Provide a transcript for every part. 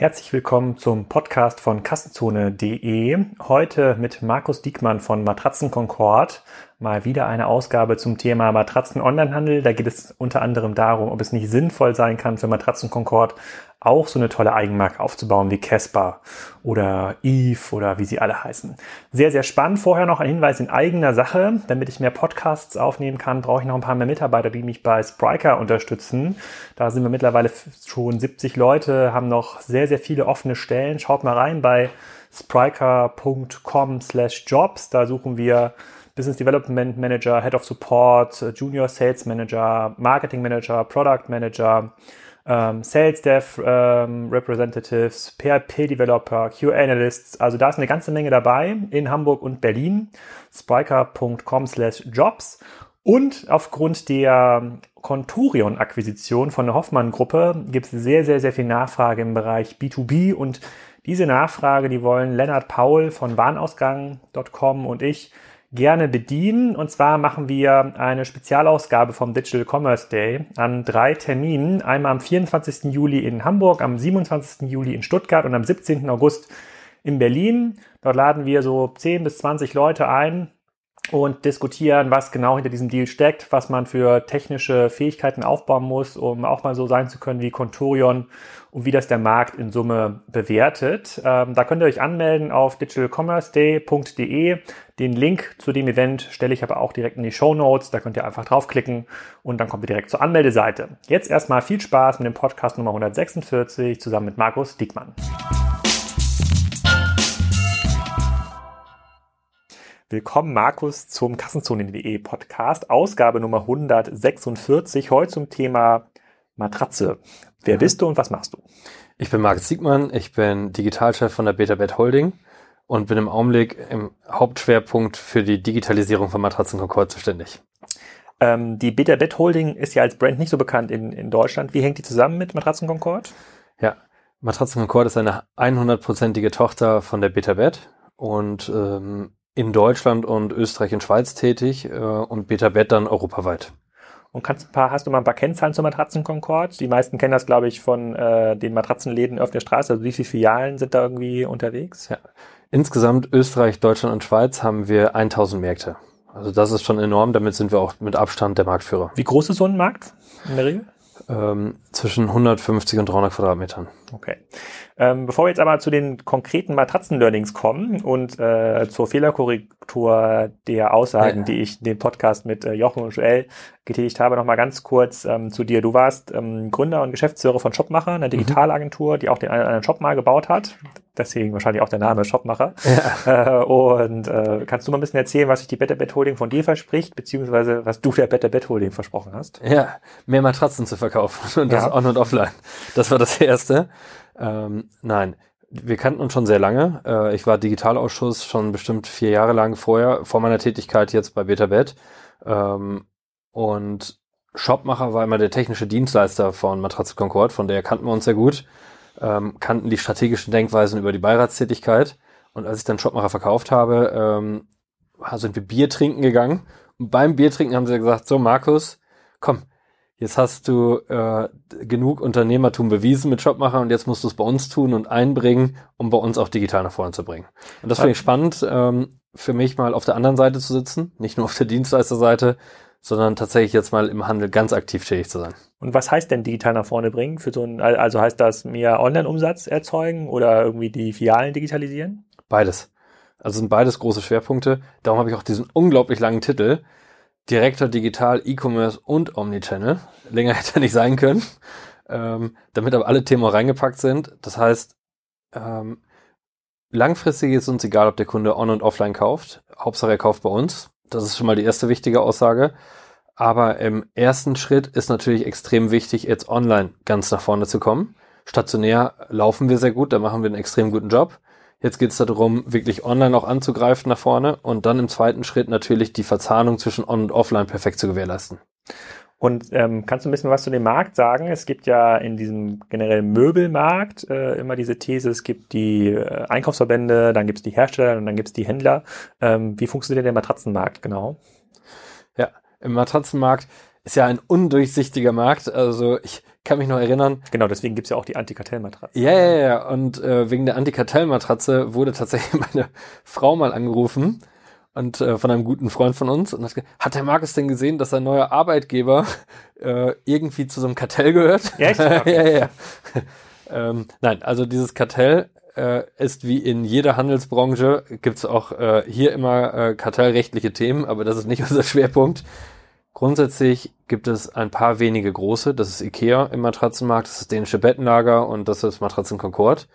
Herzlich willkommen zum Podcast von Kassenzone.de. Heute mit Markus Diekmann von Matratzen Concord. Mal wieder eine Ausgabe zum Thema Matratzen-Onlinehandel. Da geht es unter anderem darum, ob es nicht sinnvoll sein kann für Matratzen Concord auch so eine tolle Eigenmarke aufzubauen wie Casper oder Eve oder wie sie alle heißen. Sehr, sehr spannend. Vorher noch ein Hinweis in eigener Sache. Damit ich mehr Podcasts aufnehmen kann, brauche ich noch ein paar mehr Mitarbeiter, die mich bei Spriker unterstützen. Da sind wir mittlerweile schon 70 Leute, haben noch sehr, sehr viele offene Stellen. Schaut mal rein bei spriker.com slash jobs. Da suchen wir Business Development Manager, Head of Support, Junior Sales Manager, Marketing Manager, Product Manager, ähm, Sales Dev ähm, Representatives, PHP Developer, QA Analysts. Also da ist eine ganze Menge dabei in Hamburg und Berlin. Spriker.com slash Jobs. Und aufgrund der Conturion-Akquisition von der Hoffmann-Gruppe gibt es sehr, sehr, sehr viel Nachfrage im Bereich B2B und diese Nachfrage, die wollen Lennart Paul von Warenausgang.com und ich gerne bedienen. Und zwar machen wir eine Spezialausgabe vom Digital Commerce Day an drei Terminen. Einmal am 24. Juli in Hamburg, am 27. Juli in Stuttgart und am 17. August in Berlin. Dort laden wir so 10 bis 20 Leute ein, und diskutieren, was genau hinter diesem Deal steckt, was man für technische Fähigkeiten aufbauen muss, um auch mal so sein zu können wie Conturion und wie das der Markt in Summe bewertet. Ähm, da könnt ihr euch anmelden auf digitalcommerceday.de. Den Link zu dem Event stelle ich aber auch direkt in die Show Notes. Da könnt ihr einfach draufklicken und dann kommt ihr direkt zur Anmeldeseite. Jetzt erstmal viel Spaß mit dem Podcast Nummer 146 zusammen mit Markus Diekmann. Willkommen, Markus, zum Kassenzone.de Podcast, Ausgabe Nummer 146. Heute zum Thema Matratze. Wer ja. bist du und was machst du? Ich bin Markus Siegmann, ich bin Digitalchef von der BetaBet Holding und bin im Augenblick im Hauptschwerpunkt für die Digitalisierung von Matratzen Concord zuständig. Ähm, die BetaBet Holding ist ja als Brand nicht so bekannt in, in Deutschland. Wie hängt die zusammen mit Matratzen Concord? Ja, Matratzen Concord ist eine 100-prozentige Tochter von der BetaBet und ähm, in Deutschland und Österreich und Schweiz tätig äh, und BetaBet dann europaweit. Und kannst ein paar, hast du mal ein paar Kennzahlen zur Matratzen Concord? Die meisten kennen das, glaube ich, von äh, den Matratzenläden auf der Straße. Also wie viele Filialen sind da irgendwie unterwegs? Ja. Insgesamt Österreich, Deutschland und Schweiz haben wir 1000 Märkte. Also das ist schon enorm. Damit sind wir auch mit Abstand der Marktführer. Wie groß ist so ein Markt in der Regel? Ähm, zwischen 150 und 300 Quadratmetern. Okay. Ähm, bevor wir jetzt aber zu den konkreten Matratzen-Learnings kommen und äh, zur Fehlerkorrektur der Aussagen, ja. die ich in dem Podcast mit äh, Jochen und Joel getätigt habe, nochmal ganz kurz ähm, zu dir. Du warst ähm, Gründer und Geschäftsführer von Shopmacher, einer mhm. Digitalagentur, die auch den einen, einen Shop mal gebaut hat. Deswegen wahrscheinlich auch der Name Shopmacher. Ja. Äh, und äh, kannst du mal ein bisschen erzählen, was sich die Better Bet Holding von dir verspricht, beziehungsweise was du der Better Bet Holding versprochen hast? Ja, mehr Matratzen zu verkaufen und das ja. on und offline. Das war das Erste. Ähm, nein, wir kannten uns schon sehr lange. Äh, ich war Digitalausschuss schon bestimmt vier Jahre lang vorher, vor meiner Tätigkeit jetzt bei BetaBet. Ähm, und Shopmacher war immer der technische Dienstleister von Matratze Concord, von der kannten wir uns sehr gut, ähm, kannten die strategischen Denkweisen über die Beiratstätigkeit. Und als ich dann Shopmacher verkauft habe, ähm, sind wir Bier trinken gegangen. Und beim Bier trinken haben sie gesagt, so Markus, komm, jetzt hast du äh, genug Unternehmertum bewiesen mit Shopmacher und jetzt musst du es bei uns tun und einbringen, um bei uns auch digital nach vorne zu bringen. Und das finde ich spannend, ähm, für mich mal auf der anderen Seite zu sitzen, nicht nur auf der Dienstleisterseite, sondern tatsächlich jetzt mal im Handel ganz aktiv tätig zu sein. Und was heißt denn digital nach vorne bringen? Für so ein, also heißt das mehr Online-Umsatz erzeugen oder irgendwie die Filialen digitalisieren? Beides. Also sind beides große Schwerpunkte. Darum habe ich auch diesen unglaublich langen Titel. Direktor Digital, E-Commerce und Omnichannel. Länger hätte er nicht sein können. Ähm, damit aber alle Themen reingepackt sind. Das heißt, ähm, langfristig ist uns egal, ob der Kunde on- und offline kauft. Hauptsache er kauft bei uns. Das ist schon mal die erste wichtige Aussage. Aber im ersten Schritt ist natürlich extrem wichtig, jetzt online ganz nach vorne zu kommen. Stationär laufen wir sehr gut, da machen wir einen extrem guten Job. Jetzt geht es darum, wirklich online auch anzugreifen nach vorne und dann im zweiten Schritt natürlich die Verzahnung zwischen On- und Offline perfekt zu gewährleisten. Und ähm, kannst du ein bisschen was zu dem Markt sagen? Es gibt ja in diesem generellen Möbelmarkt äh, immer diese These, es gibt die äh, Einkaufsverbände, dann gibt es die Hersteller und dann gibt es die Händler. Ähm, wie funktioniert der Matratzenmarkt genau? Ja, im Matratzenmarkt ist ja ein undurchsichtiger Markt. Also ich kann mich noch erinnern. Genau, deswegen gibt's ja auch die Antikartellmatratze. Ja, ja, ja. Und äh, wegen der Antikartellmatratze wurde tatsächlich meine Frau mal angerufen und äh, von einem guten Freund von uns und hat, hat der Markus denn gesehen, dass sein neuer Arbeitgeber äh, irgendwie zu so einem Kartell gehört? Ja, okay. ja, ja. ähm, nein, also dieses Kartell äh, ist wie in jeder Handelsbranche, gibt's auch äh, hier immer äh, kartellrechtliche Themen, aber das ist nicht unser Schwerpunkt. Grundsätzlich gibt es ein paar wenige große, das ist Ikea im Matratzenmarkt, das ist dänische Bettenlager und das ist Matratzen Concord.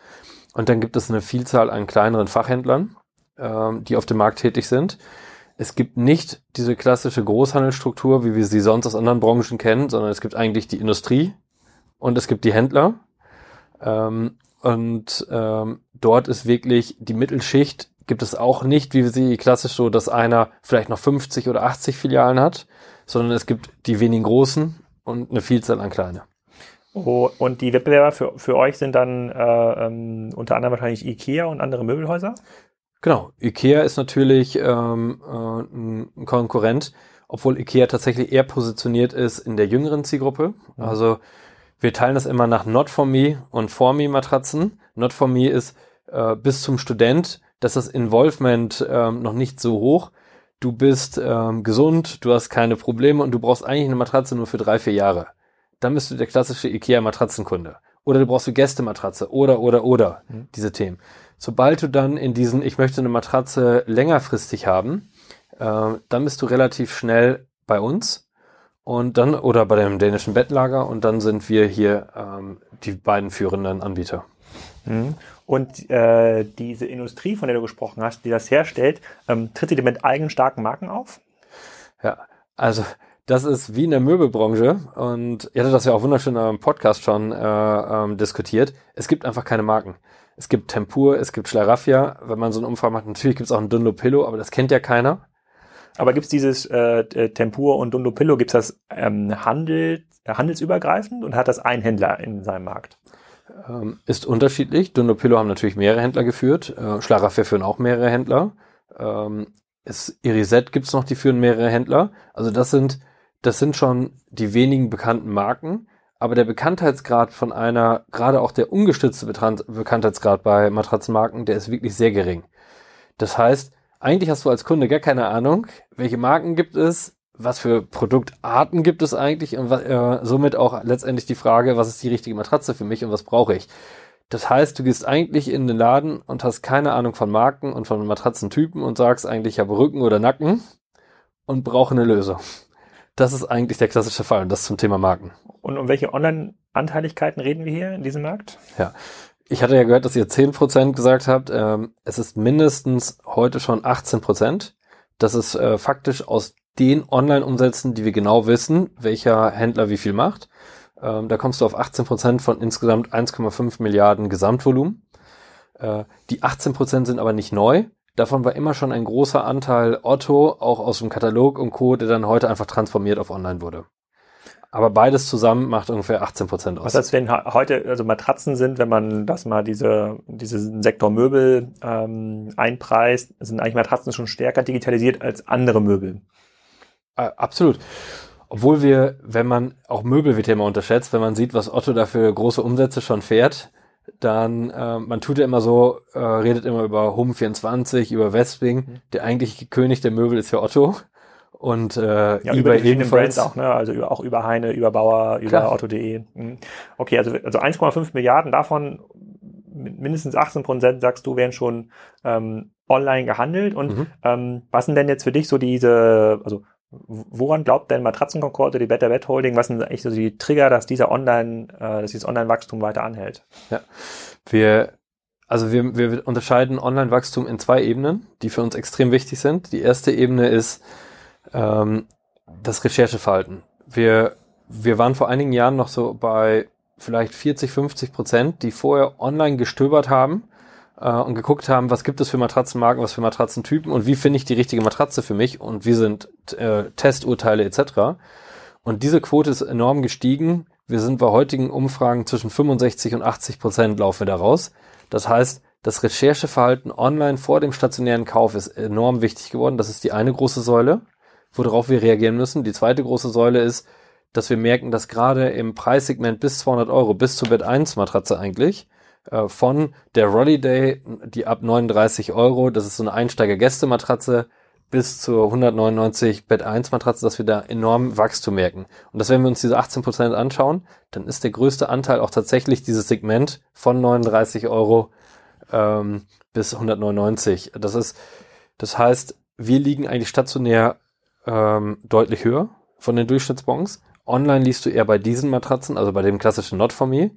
Und dann gibt es eine Vielzahl an kleineren Fachhändlern, ähm, die auf dem Markt tätig sind. Es gibt nicht diese klassische Großhandelsstruktur, wie wir sie sonst aus anderen Branchen kennen, sondern es gibt eigentlich die Industrie und es gibt die Händler. Ähm, und ähm, dort ist wirklich die Mittelschicht gibt es auch nicht, wie wir sie klassisch so, dass einer vielleicht noch 50 oder 80 Filialen hat, sondern es gibt die wenigen großen und eine Vielzahl an kleine. Oh, und die Wettbewerber für, für euch sind dann äh, ähm, unter anderem wahrscheinlich IKEA und andere Möbelhäuser? Genau, IKEA ist natürlich ähm, äh, ein Konkurrent, obwohl IKEA tatsächlich eher positioniert ist in der jüngeren Zielgruppe. Mhm. Also wir teilen das immer nach Not for Me und For Me Matratzen. Not for Me ist äh, bis zum Student, dass das Involvement ähm, noch nicht so hoch. Du bist ähm, gesund, du hast keine Probleme und du brauchst eigentlich eine Matratze nur für drei, vier Jahre. Dann bist du der klassische IKEA Matratzenkunde. Oder du brauchst eine Gästematratze oder, oder, oder, mhm. diese Themen. Sobald du dann in diesen, ich möchte eine Matratze längerfristig haben, äh, dann bist du relativ schnell bei uns und dann oder bei dem dänischen Bettlager und dann sind wir hier ähm, die beiden führenden Anbieter. Mhm. Und äh, diese Industrie, von der du gesprochen hast, die das herstellt, ähm, tritt sie denn mit eigenen starken Marken auf? Ja, also das ist wie in der Möbelbranche und ihr hattet das ja auch wunderschön im Podcast schon äh, ähm, diskutiert. Es gibt einfach keine Marken. Es gibt Tempur, es gibt Schlaraffia. Wenn man so einen Umfang macht, natürlich gibt es auch ein Dunlopillo, aber das kennt ja keiner. Aber gibt es dieses äh, äh, Tempur und Dunlopillo, gibt es das ähm, Handel, äh, handelsübergreifend und hat das ein Händler in seinem Markt? Ähm, ist unterschiedlich. Dunlopillo haben natürlich mehrere Händler geführt. Äh, Schlaraffia führen auch mehrere Händler. Ähm, es, Irisette gibt es noch, die führen mehrere Händler. Also das sind, das sind schon die wenigen bekannten Marken aber der Bekanntheitsgrad von einer, gerade auch der ungestützte Bekanntheitsgrad bei Matratzenmarken, der ist wirklich sehr gering. Das heißt, eigentlich hast du als Kunde gar keine Ahnung, welche Marken gibt es, was für Produktarten gibt es eigentlich und äh, somit auch letztendlich die Frage, was ist die richtige Matratze für mich und was brauche ich. Das heißt, du gehst eigentlich in den Laden und hast keine Ahnung von Marken und von Matratzentypen und sagst eigentlich, ich habe Rücken oder Nacken und brauche eine Lösung. Das ist eigentlich der klassische Fall und das zum Thema Marken. Und um welche Online-Anteiligkeiten reden wir hier in diesem Markt? Ja, ich hatte ja gehört, dass ihr 10% gesagt habt. Ähm, es ist mindestens heute schon 18%. Das ist äh, faktisch aus den Online-Umsätzen, die wir genau wissen, welcher Händler wie viel macht. Ähm, da kommst du auf 18% von insgesamt 1,5 Milliarden Gesamtvolumen. Äh, die 18% sind aber nicht neu. Davon war immer schon ein großer Anteil Otto, auch aus dem Katalog und Co., der dann heute einfach transformiert auf Online wurde. Aber beides zusammen macht ungefähr 18 Prozent aus. Was heißt, wenn heute also Matratzen sind, wenn man das mal diese diesen Sektor Möbel ähm, einpreist, sind eigentlich Matratzen schon stärker digitalisiert als andere Möbel. Äh, absolut. Obwohl wir, wenn man auch Möbel wird ja immer unterschätzt, wenn man sieht, was Otto dafür große Umsätze schon fährt, dann, äh, man tut ja immer so, äh, redet immer über Home24, über Westwing. Mhm. Der eigentliche König der Möbel ist ja Otto. Und äh, ja, über die. Brands auch, ne? Also über, auch über Heine, über Bauer, über Otto.de. Mhm. Okay, also, also 1,5 Milliarden davon mindestens 18 Prozent, sagst du, werden schon ähm, online gehandelt. Und mhm. ähm, was sind denn jetzt für dich so diese, also woran glaubt denn Matratzenkonkord oder die Better Bed Holding, was sind eigentlich so die Trigger, dass dieser Online, äh, dass dieses Online-Wachstum weiter anhält? Ja, wir, also wir, wir unterscheiden Online-Wachstum in zwei Ebenen, die für uns extrem wichtig sind. Die erste Ebene ist ähm, das Rechercheverhalten. Wir, wir waren vor einigen Jahren noch so bei vielleicht 40, 50 Prozent, die vorher online gestöbert haben äh, und geguckt haben, was gibt es für Matratzenmarken, was für Matratzentypen und wie finde ich die richtige Matratze für mich und wie sind äh, Testurteile etc. Und diese Quote ist enorm gestiegen. Wir sind bei heutigen Umfragen zwischen 65 und 80 Prozent laufen wir da raus. Das heißt, das Rechercheverhalten online vor dem stationären Kauf ist enorm wichtig geworden. Das ist die eine große Säule, worauf wir reagieren müssen. Die zweite große Säule ist, dass wir merken, dass gerade im Preissegment bis 200 Euro, bis zur Bett 1 Matratze eigentlich, äh, von der Rolliday, die ab 39 Euro, das ist so eine Einsteiger-Gäste-Matratze, bis zur 199 Bett 1 Matratze, dass wir da enorm Wachstum merken. Und dass wenn wir uns diese 18 Prozent anschauen, dann ist der größte Anteil auch tatsächlich dieses Segment von 39 Euro ähm, bis 199. Das ist, das heißt, wir liegen eigentlich stationär ähm, deutlich höher von den Durchschnittsbons. Online liest du eher bei diesen Matratzen, also bei dem klassischen Not for Me.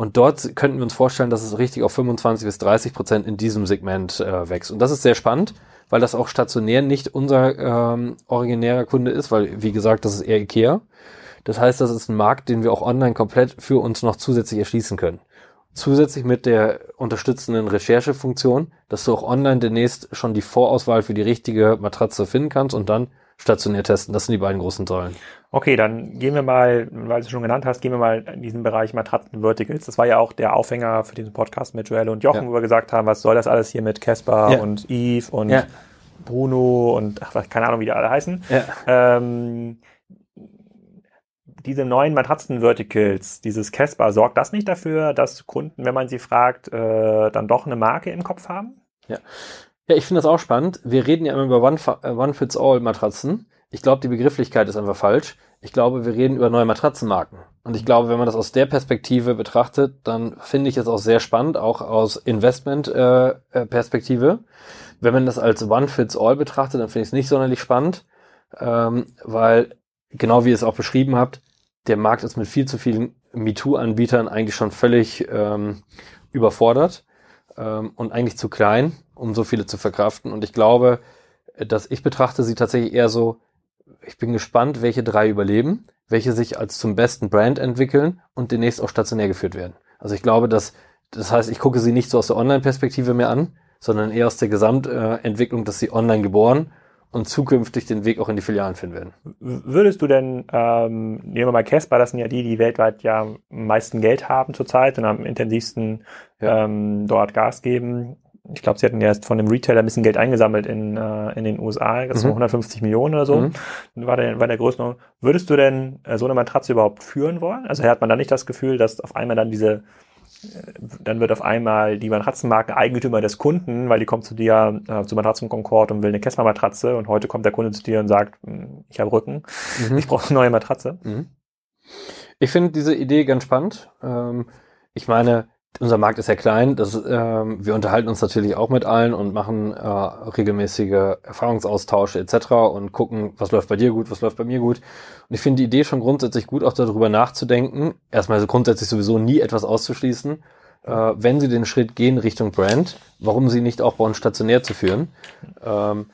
Und dort könnten wir uns vorstellen, dass es richtig auf 25 bis 30 Prozent in diesem Segment äh, wächst. Und das ist sehr spannend, weil das auch stationär nicht unser ähm, originärer Kunde ist, weil, wie gesagt, das ist eher Ikea. Das heißt, das ist ein Markt, den wir auch online komplett für uns noch zusätzlich erschließen können. Zusätzlich mit der unterstützenden Recherchefunktion, dass du auch online demnächst schon die Vorauswahl für die richtige Matratze finden kannst und dann stationär testen. Das sind die beiden großen Säulen. Okay, dann gehen wir mal, weil du es schon genannt hast, gehen wir mal in diesen Bereich Matratzen Verticals. Das war ja auch der Aufhänger für diesen Podcast mit Joel und Jochen, ja. wo wir gesagt haben, was soll das alles hier mit Casper ja. und Eve und ja. Bruno und ach, keine Ahnung, wie die alle heißen. Ähm, diese neuen Matratzen-Verticals, dieses Casper, sorgt das nicht dafür, dass Kunden, wenn man sie fragt, äh, dann doch eine Marke im Kopf haben? Ja. Ja, ich finde das auch spannend. Wir reden ja immer über One-Fits-All-Matratzen. Äh, ich glaube, die Begrifflichkeit ist einfach falsch. Ich glaube, wir reden über neue Matratzenmarken. Und ich glaube, wenn man das aus der Perspektive betrachtet, dann finde ich es auch sehr spannend, auch aus Investment-Perspektive. Äh, wenn man das als One-Fits-All betrachtet, dann finde ich es nicht sonderlich spannend, ähm, weil, genau wie ihr es auch beschrieben habt, der Markt ist mit viel zu vielen MeToo-Anbietern eigentlich schon völlig ähm, überfordert ähm, und eigentlich zu klein, um so viele zu verkraften. Und ich glaube, dass ich betrachte sie tatsächlich eher so, ich bin gespannt, welche drei überleben, welche sich als zum besten Brand entwickeln und demnächst auch stationär geführt werden. Also ich glaube, dass, das heißt, ich gucke sie nicht so aus der Online-Perspektive mehr an, sondern eher aus der Gesamtentwicklung, dass sie online geboren und zukünftig den Weg auch in die Filialen finden werden. Würdest du denn, ähm, nehmen wir mal Casper, das sind ja die, die weltweit ja am meisten Geld haben zurzeit und am intensivsten ja. ähm, dort Gas geben. Ich glaube, sie hatten erst von dem Retailer ein bisschen Geld eingesammelt in, äh, in den USA, das mhm. waren 150 Millionen oder so. Mhm. War der, war der Größenordnung. Würdest du denn äh, so eine Matratze überhaupt führen wollen? Also hat man da nicht das Gefühl, dass auf einmal dann diese dann wird auf einmal die Matratzenmarke Eigentümer des Kunden, weil die kommt zu dir äh, zu Matratzen Concord und will eine Kessler Matratze und heute kommt der Kunde zu dir und sagt, hm, ich habe Rücken, mhm. ich brauche eine neue Matratze. Mhm. Ich finde diese Idee ganz spannend. Ähm, ich meine, unser Markt ist ja klein. Das, ähm, wir unterhalten uns natürlich auch mit allen und machen äh, regelmäßige Erfahrungsaustausche etc. und gucken, was läuft bei dir gut, was läuft bei mir gut. Und ich finde die Idee schon grundsätzlich gut, auch darüber nachzudenken. Erstmal so grundsätzlich sowieso nie etwas auszuschließen. Äh, wenn sie den Schritt gehen Richtung Brand, warum sie nicht auch bauen, stationär zu führen. Ähm,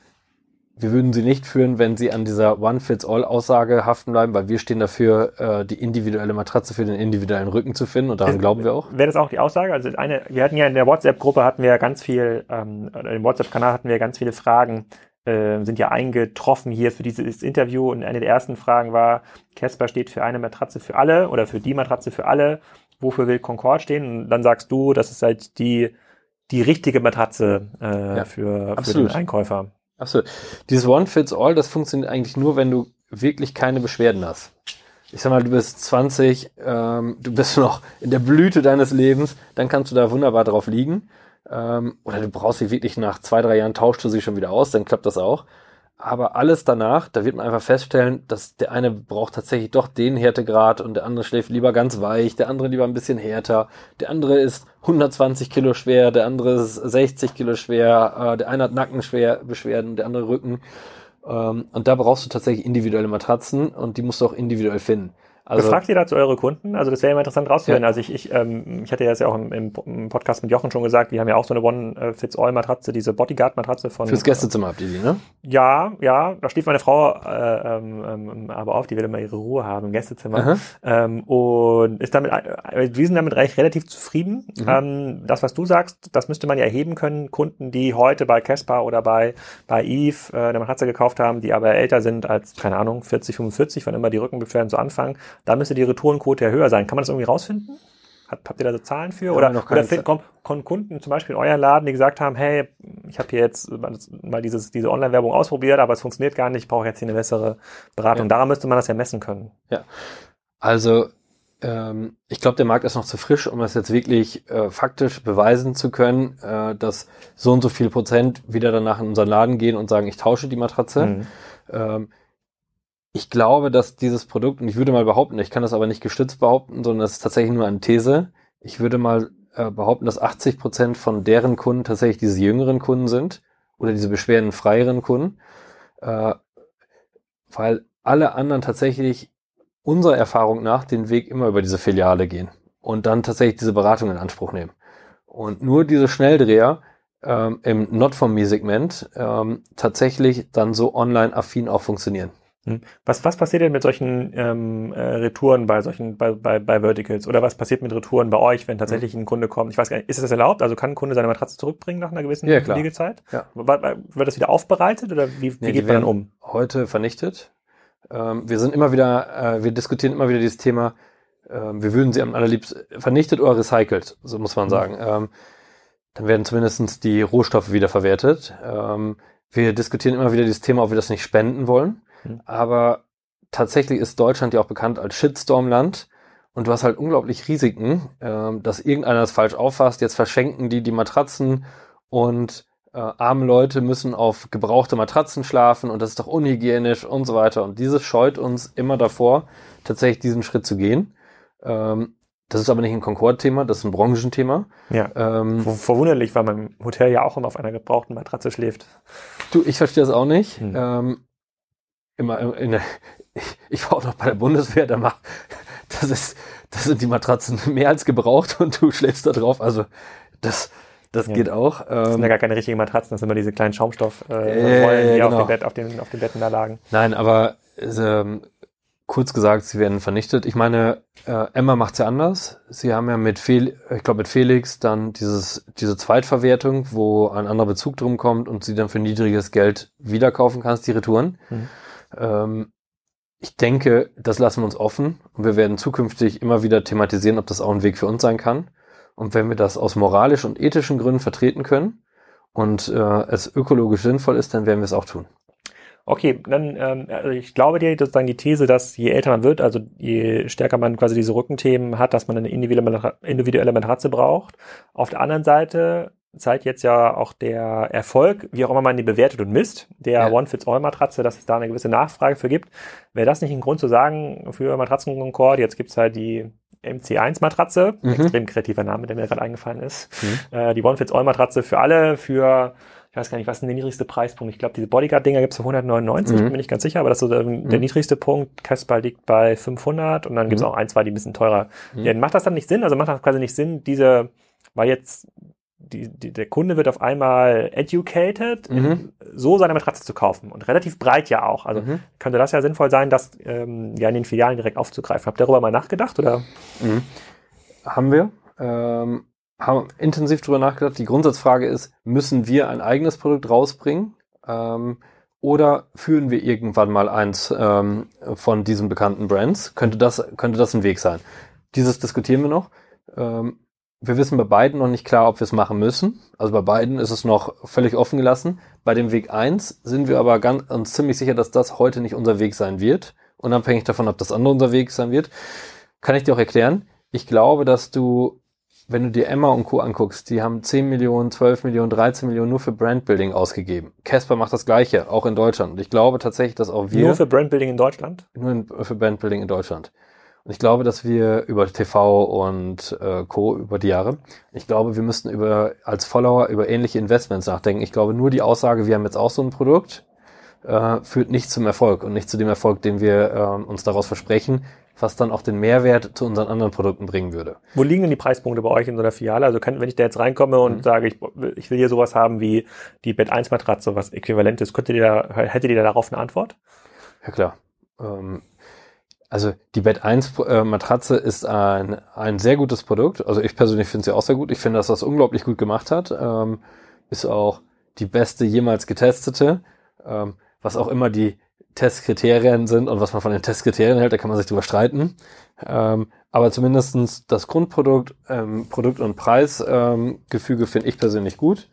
wir würden sie nicht führen, wenn sie an dieser One-Fits-All-Aussage haften bleiben, weil wir stehen dafür, äh, die individuelle Matratze für den individuellen Rücken zu finden und daran ist, glauben wir auch. Wäre das auch die Aussage? Also eine, wir hatten ja in der WhatsApp-Gruppe hatten wir ganz viel, ähm, im WhatsApp-Kanal hatten wir ganz viele Fragen, äh, sind ja eingetroffen hier für dieses Interview und eine der ersten Fragen war, Casper steht für eine Matratze für alle oder für die Matratze für alle. Wofür will Concord stehen? Und dann sagst du, das ist halt die die richtige Matratze äh, ja, für, für den Einkäufer. Absolut. Dieses One Fits All, das funktioniert eigentlich nur, wenn du wirklich keine Beschwerden hast. Ich sag mal, du bist 20, ähm, du bist noch in der Blüte deines Lebens, dann kannst du da wunderbar drauf liegen. Ähm, oder du brauchst sie wirklich nach zwei, drei Jahren, tauschst du sie schon wieder aus, dann klappt das auch. Aber alles danach, da wird man einfach feststellen, dass der eine braucht tatsächlich doch den Härtegrad und der andere schläft lieber ganz weich, der andere lieber ein bisschen härter, der andere ist 120 Kilo schwer, der andere ist 60 Kilo schwer, äh, der eine hat Nackenbeschwerden, der andere Rücken. Ähm, und da brauchst du tatsächlich individuelle Matratzen und die musst du auch individuell finden. Also, Befragt ihr dazu eure Kunden? Also das wäre immer interessant rauszuhören. Ja. Also ich, ich, ähm, ich hatte ja jetzt ja auch im, im, Podcast mit Jochen schon gesagt, wir haben ja auch so eine One-Fits-All-Matratze, diese Bodyguard-Matratze von... Fürs Gästezimmer habt ihr die, ne? Ja, ja. Da steht meine Frau äh, ähm, ähm, aber auf, die will immer ihre Ruhe haben im Gästezimmer. Ähm, und ist damit, äh, wir sind damit recht relativ zufrieden. Mhm. Ähm, das, was du sagst, das müsste man ja erheben können. Kunden, die heute bei Casper oder bei, bei Eve äh, eine Matratze gekauft haben, die aber älter sind als, keine Ahnung, 40, 45, wann immer die Rückenbeschwerden so anfangen, da müsste die Retourenquote ja höher sein. Kann man das irgendwie rausfinden? Habt, ihr da so Zahlen für? Oder, noch oder find, Kunden zum Beispiel in euren Laden, die gesagt haben, hey, ich habe hier jetzt mal dieses, diese Online-Werbung ausprobiert, aber es funktioniert gar nicht, ich brauche jetzt hier eine bessere Beratung. Ja. Daran müsste man das ja messen können. Also ähm, ich glaube, der Markt ist noch zu frisch, um das jetzt wirklich äh, faktisch beweisen zu können, äh, dass so und so viel Prozent wieder danach in unseren Laden gehen und sagen, ich tausche die Matratze. Mhm. Ähm, ich glaube, dass dieses Produkt, und ich würde mal behaupten, ich kann das aber nicht gestützt behaupten, sondern das ist tatsächlich nur eine These. Ich würde mal äh, behaupten, dass 80 Prozent von deren Kunden tatsächlich diese jüngeren Kunden sind oder diese beschwerdenfreieren Kunden, äh, weil alle anderen tatsächlich unserer Erfahrung nach den Weg immer über diese Filiale gehen und dann tatsächlich diese Beratung in Anspruch nehmen. Und nur diese Schnelldreher ähm, im Not-for-Me-Segment ähm, tatsächlich dann so online-affin auch funktionieren. Hm. Was, was passiert denn mit solchen ähm, äh, Retouren bei solchen, bei, bei, bei Verticals? Oder was passiert mit Retouren bei euch, wenn tatsächlich ein Kunde kommt? Ich weiß gar nicht, ist das erlaubt? Also kann ein Kunde seine Matratze zurückbringen nach einer gewissen Ja, klar. Liegezeit? Ja. Wird das wieder aufbereitet oder wie, wie Nee, geht man dann um? Heute vernichtet. Ähm, wir sind immer wieder, äh, wir diskutieren immer wieder dieses Thema, ähm, wir würden sie am allerliebsten vernichtet oder recycelt, so muss man Mhm. sagen. Ähm, dann werden zumindest die Rohstoffe wiederverwertet. Ähm, wir diskutieren immer wieder dieses Thema, ob wir das nicht spenden wollen. Mhm. Aber tatsächlich ist Deutschland ja auch bekannt als Shitstorm-Land. Und du hast halt unglaublich Risiken, ähm, dass irgendeiner das falsch auffasst. Jetzt verschenken die die Matratzen und äh, arme Leute müssen auf gebrauchte Matratzen schlafen und das ist doch unhygienisch und so weiter. Und dieses scheut uns immer davor, tatsächlich diesen Schritt zu gehen. Ähm, das ist aber nicht ein Concord-Thema, das ist ein Branchenthema. Ja. Ähm, Ver- Verwunderlich, weil man im Hotel ja auch immer auf einer gebrauchten Matratze schläft. Du, ich verstehe das auch nicht. Hm. Ähm, immer in der, ich, ich war auch noch bei der Bundeswehr, da macht, das ist, das sind die Matratzen mehr als gebraucht und du schläfst da drauf. Also das, das Ja. geht auch. Das sind ja Ähm, gar keine richtigen Matratzen, das sind immer diese kleinen Schaumstoffrollen, Äh, äh, Rollen, die auf, genau. dem Bett, auf, den, auf den Betten da lagen. nein, aber ähm, kurz gesagt, sie werden vernichtet. Ich meine, äh, Emma macht's ja anders. Sie haben ja mit Fel ich glaube mit Felix dann dieses diese Zweitverwertung, wo ein anderer Bezug drum kommt und sie dann für niedriges Geld wieder kaufen kannst, die Retouren. Mhm. Ähm, ich denke, das lassen wir uns offen und wir werden zukünftig immer wieder thematisieren, ob das auch ein Weg für uns sein kann. Und wenn wir das aus moralischen und ethischen Gründen vertreten können und äh, es ökologisch sinnvoll ist, dann werden wir es auch tun. Okay, dann, ähm, also ich glaube dir sozusagen die These, dass je älter man wird, also je stärker man quasi diese Rückenthemen hat, dass man eine individuelle, individuelle Matratze braucht. Auf der anderen Seite zeigt jetzt ja auch der Erfolg, wie auch immer man die bewertet und misst, der Ja. One-Fits-All-Matratze, dass es da eine gewisse Nachfrage für gibt. Wäre das nicht ein Grund zu sagen für Matratzen Concord, jetzt gibt's halt die MC1-Matratze, Mhm. extrem kreativer Name, der mir gerade eingefallen ist. Mhm. Äh, die One-Fits-All-Matratze für alle, für, ich weiß gar nicht, was ist denn der niedrigste Preispunkt? Ich glaube, diese Bodyguard-Dinger gibt's für 199, Mhm. bin ich ganz sicher, aber das ist so der, der niedrigste Punkt. Casper liegt bei 500 und dann gibt's Mhm. auch ein, zwei, die ein bisschen teurer. Mhm. Ja, macht das dann nicht Sinn? Also macht das quasi nicht Sinn, diese, weil jetzt die, die, der Kunde wird auf einmal educated, Mhm. so seine Matratze zu kaufen und relativ breit ja auch. Also Mhm. könnte das ja sinnvoll sein, das ähm, ja in den Filialen direkt aufzugreifen. Habt ihr darüber mal nachgedacht oder? Mhm. Haben wir. Ähm, haben intensiv drüber nachgedacht. Die Grundsatzfrage ist, müssen wir ein eigenes Produkt rausbringen? Ähm, oder führen wir irgendwann mal eins ähm, von diesen bekannten Brands? Könnte das, könnte das ein Weg sein? Dieses diskutieren wir noch. Ähm, wir wissen bei beiden noch nicht klar, ob wir es machen müssen. Also bei beiden ist es noch völlig offen gelassen. Bei dem Weg eins sind wir aber ganz, uns ziemlich sicher, dass das heute nicht unser Weg sein wird. Unabhängig davon, ob das andere unser Weg sein wird. Kann ich dir auch erklären. Ich glaube, dass du, wenn du dir Emma und Co. anguckst, die haben 10 Millionen, 12 Millionen, 13 Millionen nur für Brandbuilding ausgegeben. Casper macht das Gleiche, auch in Deutschland. Und ich glaube tatsächlich, dass auch wir Nur für Brandbuilding in Deutschland? nur für Brandbuilding in Deutschland. Und ich glaube, dass wir über TV und äh, Co. über die Jahre, ich glaube, wir müssten über als Follower über ähnliche Investments nachdenken. Ich glaube, nur die Aussage, wir haben jetzt auch so ein Produkt, äh, führt nicht zum Erfolg und nicht zu dem Erfolg, den wir ähm, uns daraus versprechen, was dann auch den Mehrwert zu unseren anderen Produkten bringen würde. Wo liegen denn die Preispunkte bei euch in so einer Filiale? Also kann, wenn ich da jetzt reinkomme und Mhm. sage, ich, ich will hier sowas haben wie die Bett 1 Matratze, was äquivalent ist, könntet ihr da, hättet ihr da darauf eine Antwort? Ja klar. Ähm, also die Bett 1 äh, Matratze ist ein, ein sehr gutes Produkt. Also ich persönlich finde sie auch sehr gut. Ich finde, dass das unglaublich gut gemacht hat. Ähm, ist auch die beste jemals getestete. Ähm, was auch immer die, Testkriterien sind und was man von den Testkriterien hält, da kann man sich drüber streiten. Ähm, aber zumindestens das Grundprodukt, ähm, Produkt- und Preisgefüge ähm, finde ich persönlich gut.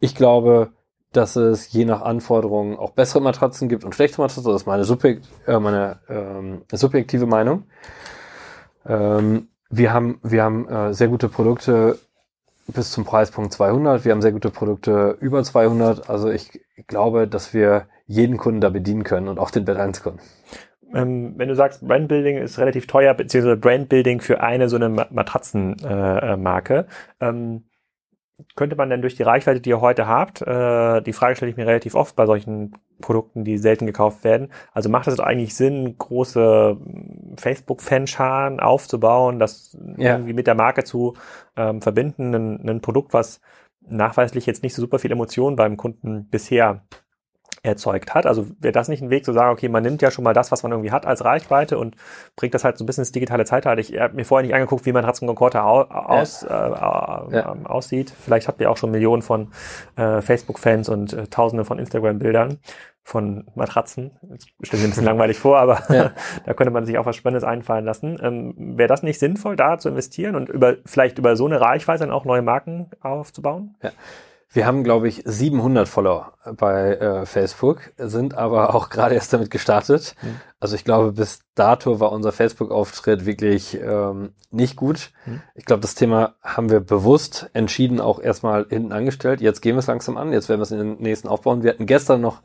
Ich glaube, dass es je nach Anforderungen auch bessere Matratzen gibt und schlechte Matratzen. Das ist meine, subjekt, äh, meine ähm, subjektive Meinung. Ähm, wir haben, wir haben äh, sehr gute Produkte bis zum Preispunkt 200. Wir haben sehr gute Produkte über 200. Also ich glaube, dass wir jeden Kunden da bedienen können und auch den Band 1 Kunden. Ähm, wenn du sagst, Brandbuilding ist relativ teuer, beziehungsweise Brandbuilding für eine so eine Matratzenmarke, äh, ähm, könnte man denn durch die Reichweite, die ihr heute habt, äh, die Frage stelle ich mir relativ oft bei solchen Produkten, die selten gekauft werden. Also macht es eigentlich Sinn, große Facebook-Fanscharen aufzubauen, das ja. irgendwie mit der Marke zu ähm, verbinden, ein, ein Produkt, was nachweislich jetzt nicht so super viel Emotionen beim Kunden bisher erzeugt hat. Also wäre das nicht ein Weg zu sagen, okay, man nimmt ja schon mal das, was man irgendwie hat als Reichweite und bringt das halt so ein bisschen ins digitale Zeitalter. Ich habe mir vorher nicht angeguckt, wie man Ratz Concorde aus, ja. äh, äh, aussieht. Vielleicht habt ihr auch schon Millionen von äh, Facebook-Fans und äh, Tausende von Instagram-Bildern von Matratzen. Das stelle mir ein bisschen langweilig vor, aber ja. da könnte man sich auch was Spannendes einfallen lassen. Ähm, Wäre das nicht sinnvoll, da zu investieren und über vielleicht über so eine Reichweite dann auch neue Marken aufzubauen? Ja. Wir haben, glaube ich, 700 Follower bei äh, Facebook, sind aber auch gerade erst damit gestartet. Mhm. Also ich glaube, bis dato war unser Facebook-Auftritt wirklich ähm, nicht gut. Mhm. Ich glaube, das Thema haben wir bewusst entschieden auch erstmal hinten angestellt. Jetzt gehen wir es langsam an. Jetzt werden wir es in den nächsten aufbauen. Wir hatten gestern noch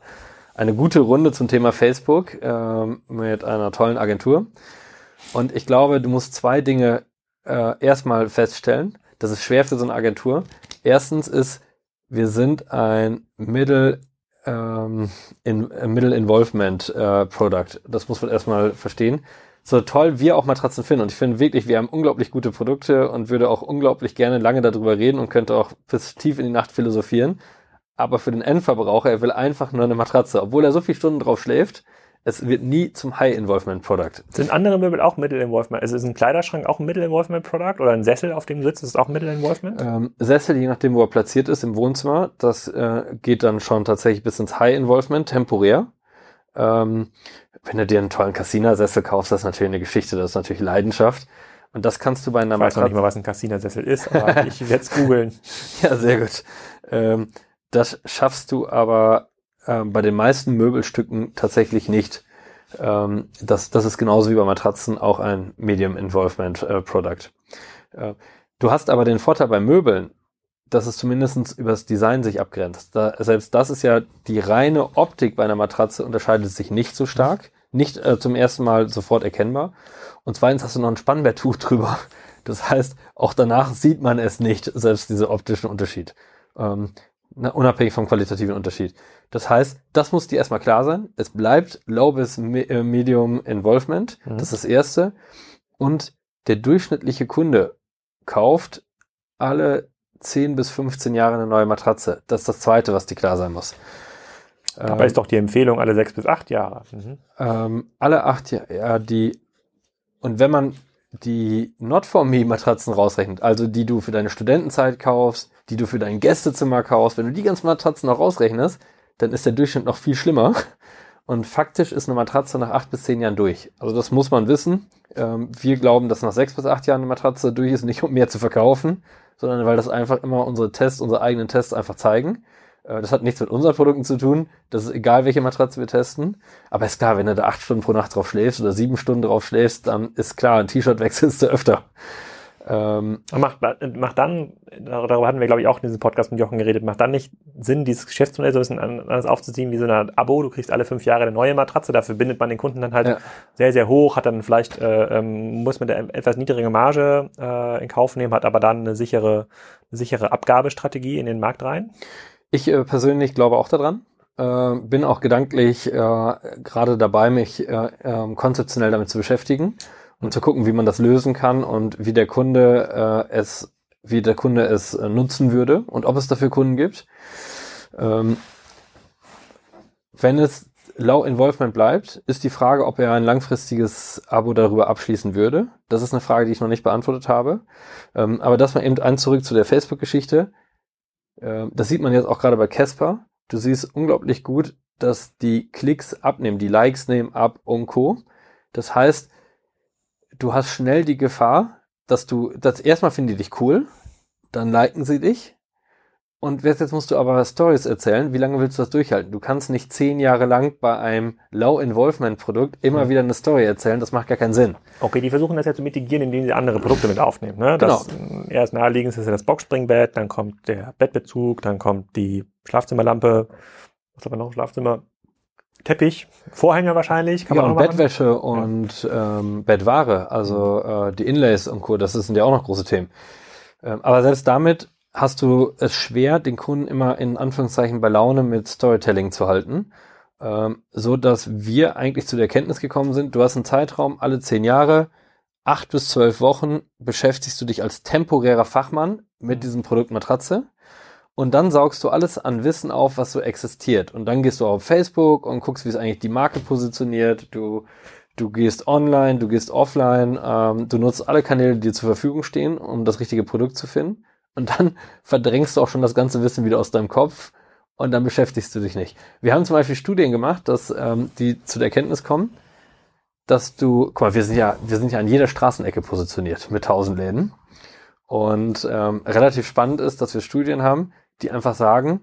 eine gute Runde zum Thema Facebook ähm, mit einer tollen Agentur. Und ich glaube, du musst zwei Dinge äh, erstmal feststellen. Das ist schwer für so eine Agentur. Erstens ist, wir sind ein Middle ähm, in, äh, Middle Involvement äh, Product. Das muss man erstmal verstehen. So toll wir auch Matratzen finden. Und ich finde wirklich, wir haben unglaublich gute Produkte und würde auch unglaublich gerne lange darüber reden und könnte auch bis tief in die Nacht philosophieren. Aber für den Endverbraucher, er will einfach nur eine Matratze. Obwohl er so viele Stunden drauf schläft, es wird nie zum High-Involvement-Product. Sind andere Möbel auch Middle-Involvement? Also ist ein Kleiderschrank auch ein Middle-Involvement-Product oder ein Sessel, auf dem du sitzt, ist auch Middle-Involvement? Ähm, Sessel, je nachdem, wo er platziert ist im Wohnzimmer, das äh, geht dann schon tatsächlich bis ins High-Involvement, temporär. Ähm, wenn du dir einen tollen Cassina-Sessel kaufst, das ist natürlich eine Geschichte, das ist natürlich Leidenschaft. Und das kannst du bei einer Ich weiß noch nicht mal, was ein Cassina-Sessel ist, aber ich werde es googeln. Ja, sehr gut. Ähm, das schaffst du aber ähm, bei den meisten Möbelstücken tatsächlich nicht. Ähm, das, das ist genauso wie bei Matratzen auch ein Medium Involvement äh, Product. Äh, du hast aber den Vorteil bei Möbeln, dass es zumindest über das Design sich abgrenzt. Da, selbst das ist ja die reine Optik bei einer Matratze unterscheidet sich nicht so stark, nicht äh, zum ersten Mal sofort erkennbar. Und zweitens hast du noch ein Spannbetttuch drüber. Das heißt, auch danach sieht man es nicht, selbst diese optischen Unterschied. Ähm, na, unabhängig vom qualitativen Unterschied. Das heißt, das muss dir erstmal klar sein. Es bleibt Low bis äh, Medium Involvement. Mhm. Das ist das erste. Und der durchschnittliche Kunde kauft alle 10 bis 15 Jahre eine neue Matratze. Das ist das zweite, was dir klar sein muss. Dabei ähm, ist doch die Empfehlung alle sechs bis acht Jahre. Mhm. Ähm, alle acht Jahre, ja, die, und wenn man die Not-for-Me-Matratzen rausrechnet, also die du für deine Studentenzeit kaufst, die du für dein Gästezimmer kaufst, wenn du die ganzen Matratzen noch rausrechnest, dann ist der Durchschnitt noch viel schlimmer. Und faktisch ist eine Matratze nach acht bis zehn Jahren durch. Also das muss man wissen. Ähm, wir glauben, dass nach sechs bis acht Jahren eine Matratze durch ist, nicht um mehr zu verkaufen, sondern weil das einfach immer unsere Tests, unsere eigenen Tests einfach zeigen. Äh, das hat nichts mit unseren Produkten zu tun. Das ist egal, welche Matratze wir testen. Aber ist klar, wenn du da acht Stunden pro Nacht drauf schläfst oder sieben Stunden drauf schläfst, dann ist klar, ein T-Shirt wechselst du öfter. Ähm, macht, macht dann, darüber hatten wir, glaube ich, auch in diesem Podcast mit Jochen geredet, macht dann nicht Sinn, dieses Geschäftsmodell so ein bisschen anders aufzuziehen, wie so eine Abo, du kriegst alle fünf Jahre eine neue Matratze, dafür bindet man den Kunden dann halt ja. sehr, sehr hoch, hat dann vielleicht, äh, ähm, muss mit der etwas niedrigen Marge äh, in Kauf nehmen, hat aber dann eine sichere, eine sichere Abgabestrategie in den Markt rein. Ich äh, persönlich glaube auch daran. Äh, bin auch gedanklich äh, gerade dabei, mich äh, ähm, konzeptionell damit zu beschäftigen und zu gucken, wie man das lösen kann und wie der Kunde äh, es, wie der Kunde es äh, nutzen würde und ob es dafür Kunden gibt. Ähm, wenn es Low Involvement bleibt, ist die Frage, ob er ein langfristiges Abo darüber abschließen würde. Das ist eine Frage, die ich noch nicht beantwortet habe. Ähm, aber das mal eben ein zurück zu der Facebook-Geschichte. Äh, das sieht man jetzt auch gerade bei Casper. Du siehst unglaublich gut, dass die Klicks abnehmen, die Likes nehmen ab und Co. Das heißt, du hast schnell die Gefahr, dass du, das erstmal finden die dich cool, dann liken sie dich, und jetzt musst du aber Stories erzählen. Wie lange willst du das durchhalten? Du kannst nicht zehn Jahre lang bei einem Low-Involvement-Produkt immer mhm. wieder eine Story erzählen. Das macht gar keinen Sinn. Okay, die versuchen das ja zu mitigieren, indem sie andere Produkte mit aufnehmen. Ne? Das genau. erst naheliegend ist ja das Boxspringbett, dann kommt der Bettbezug, dann kommt die Schlafzimmerlampe. Was haben wir noch? Schlafzimmer? Teppich, Vorhänge wahrscheinlich. Kann ja, man und Bettwäsche und ähm, Bettware, also äh, die Inlays und Co., das sind ja auch noch große Themen. Ähm, aber selbst damit hast du es schwer, den Kunden immer in Anführungszeichen bei Laune mit Storytelling zu halten, ähm, so dass wir eigentlich zu der Erkenntnis gekommen sind, du hast einen Zeitraum alle zehn Jahre, acht bis zwölf Wochen beschäftigst du dich als temporärer Fachmann mit diesem Produkt Matratze und dann saugst du alles an Wissen auf, was so existiert und dann gehst du auf Facebook und guckst, wie es eigentlich die Marke positioniert, du Du gehst online, du gehst offline, ähm, du nutzt alle Kanäle, die dir zur Verfügung stehen, um das richtige Produkt zu finden und dann verdrängst du auch schon das ganze Wissen wieder aus deinem Kopf und dann beschäftigst du dich nicht. Wir haben zum Beispiel Studien gemacht, dass ähm, die zu der Erkenntnis kommen, dass du, guck mal, wir sind ja, wir sind ja an jeder Straßenecke positioniert mit tausend Läden. Und ähm, relativ spannend ist, dass wir Studien haben, die einfach sagen,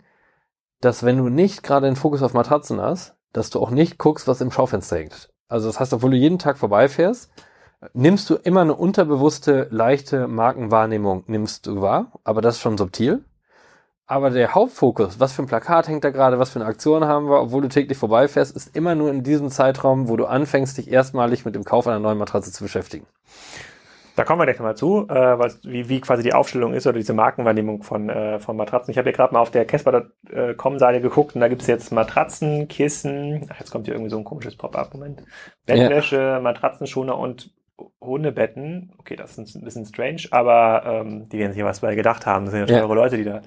dass wenn du nicht gerade den Fokus auf Matratzen hast, dass du auch nicht guckst, was im Schaufenster hängt. Also das heißt, obwohl du jeden Tag vorbeifährst, nimmst du immer eine unterbewusste, leichte Markenwahrnehmung nimmst du wahr, aber das ist schon subtil. Aber der Hauptfokus, was für ein Plakat hängt da gerade, was für eine Aktion haben wir, obwohl du täglich vorbeifährst, ist immer nur in diesem Zeitraum, wo du anfängst, dich erstmalig mit dem Kauf einer neuen Matratze zu beschäftigen. Da kommen wir gleich nochmal zu, äh, was, wie, wie quasi die Aufstellung ist oder diese Markenwahrnehmung von, äh, von Matratzen. Ich habe ja gerade mal auf der Casper.com-Seite geguckt und da gibt's jetzt Matratzen, Kissen, ach, jetzt kommt hier irgendwie so ein komisches Pop-up-Moment, Bettwäsche, ja. Matratzenschoner und Hundebetten, okay, das ist ein bisschen strange, aber ähm, die werden sich ja was bei gedacht haben. Das sind ja schon ja. eure Leute, die da,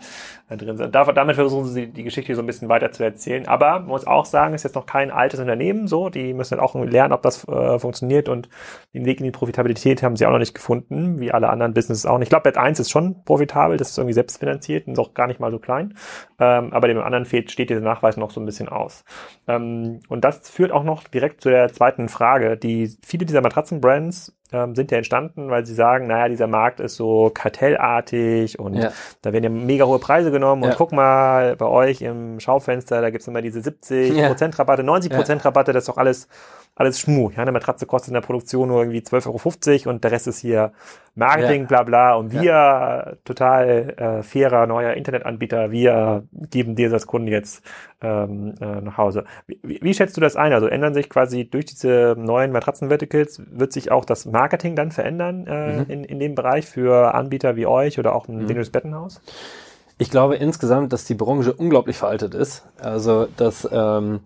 drin sind. Da, damit versuchen sie die Geschichte so ein bisschen weiter zu erzählen. Aber man muss auch sagen, ist jetzt noch kein altes Unternehmen so. Die müssen dann auch lernen, ob das äh, funktioniert und den Weg in die Profitabilität haben sie auch noch nicht gefunden, wie alle anderen Businesses auch nicht. Ich glaube, Bett 1 ist schon profitabel, das ist irgendwie selbstfinanziert und ist auch gar nicht mal so klein. Ähm, aber dem anderen fehlt, steht dieser Nachweis noch so ein bisschen aus. Ähm, und das führt auch noch direkt zu der zweiten Frage, die viele dieser Matratzenbrands ähm, sind ja entstanden, weil sie sagen, naja, dieser Markt ist so kartellartig und ja. da werden ja mega hohe Preise genommen und ja. guck mal bei euch im Schaufenster, da gibt's immer diese 70 Prozent Rabatte, 90 Prozent Rabatte, das ist doch alles alles Schmuh. Ja, eine Matratze kostet in der Produktion nur irgendwie 12,50 Euro und der Rest ist hier Marketing, ja. bla bla. Und wir, ja. total äh, fairer neuer Internetanbieter, wir geben dir das Kunden jetzt ähm, äh, nach Hause. Wie, wie, schätzt du das ein? Also ändern sich quasi durch diese neuen Matratzen-Verticals, wird sich auch das Marketing dann verändern äh, mhm. in, in dem Bereich für Anbieter wie euch oder auch ein mhm. Bettenhaus? Ich glaube insgesamt, dass die Branche unglaublich veraltet ist. Also, dass ähm,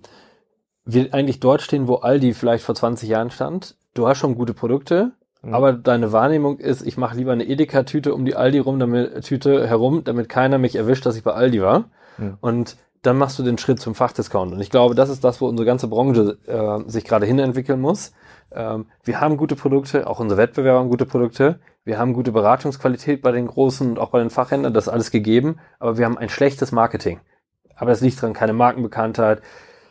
wir eigentlich dort stehen, wo Aldi vielleicht vor 20 Jahren stand. Du hast schon gute Produkte, mhm. aber deine Wahrnehmung ist, ich mache lieber eine Edeka-Tüte um die Aldi rum, damit, Tüte herum, damit keiner mich erwischt, dass ich bei Aldi war. Mhm. Und dann machst du den Schritt zum Fachdiscount. Und ich glaube, das ist das, wo unsere ganze Branche äh, sich gerade hinentwickeln muss. Ähm, wir haben gute Produkte, auch unsere Wettbewerber haben gute Produkte. Wir haben gute Beratungsqualität bei den großen und auch bei den Fachhändlern, das ist alles gegeben, aber wir haben ein schlechtes Marketing. Aber das liegt dran, keine Markenbekanntheit,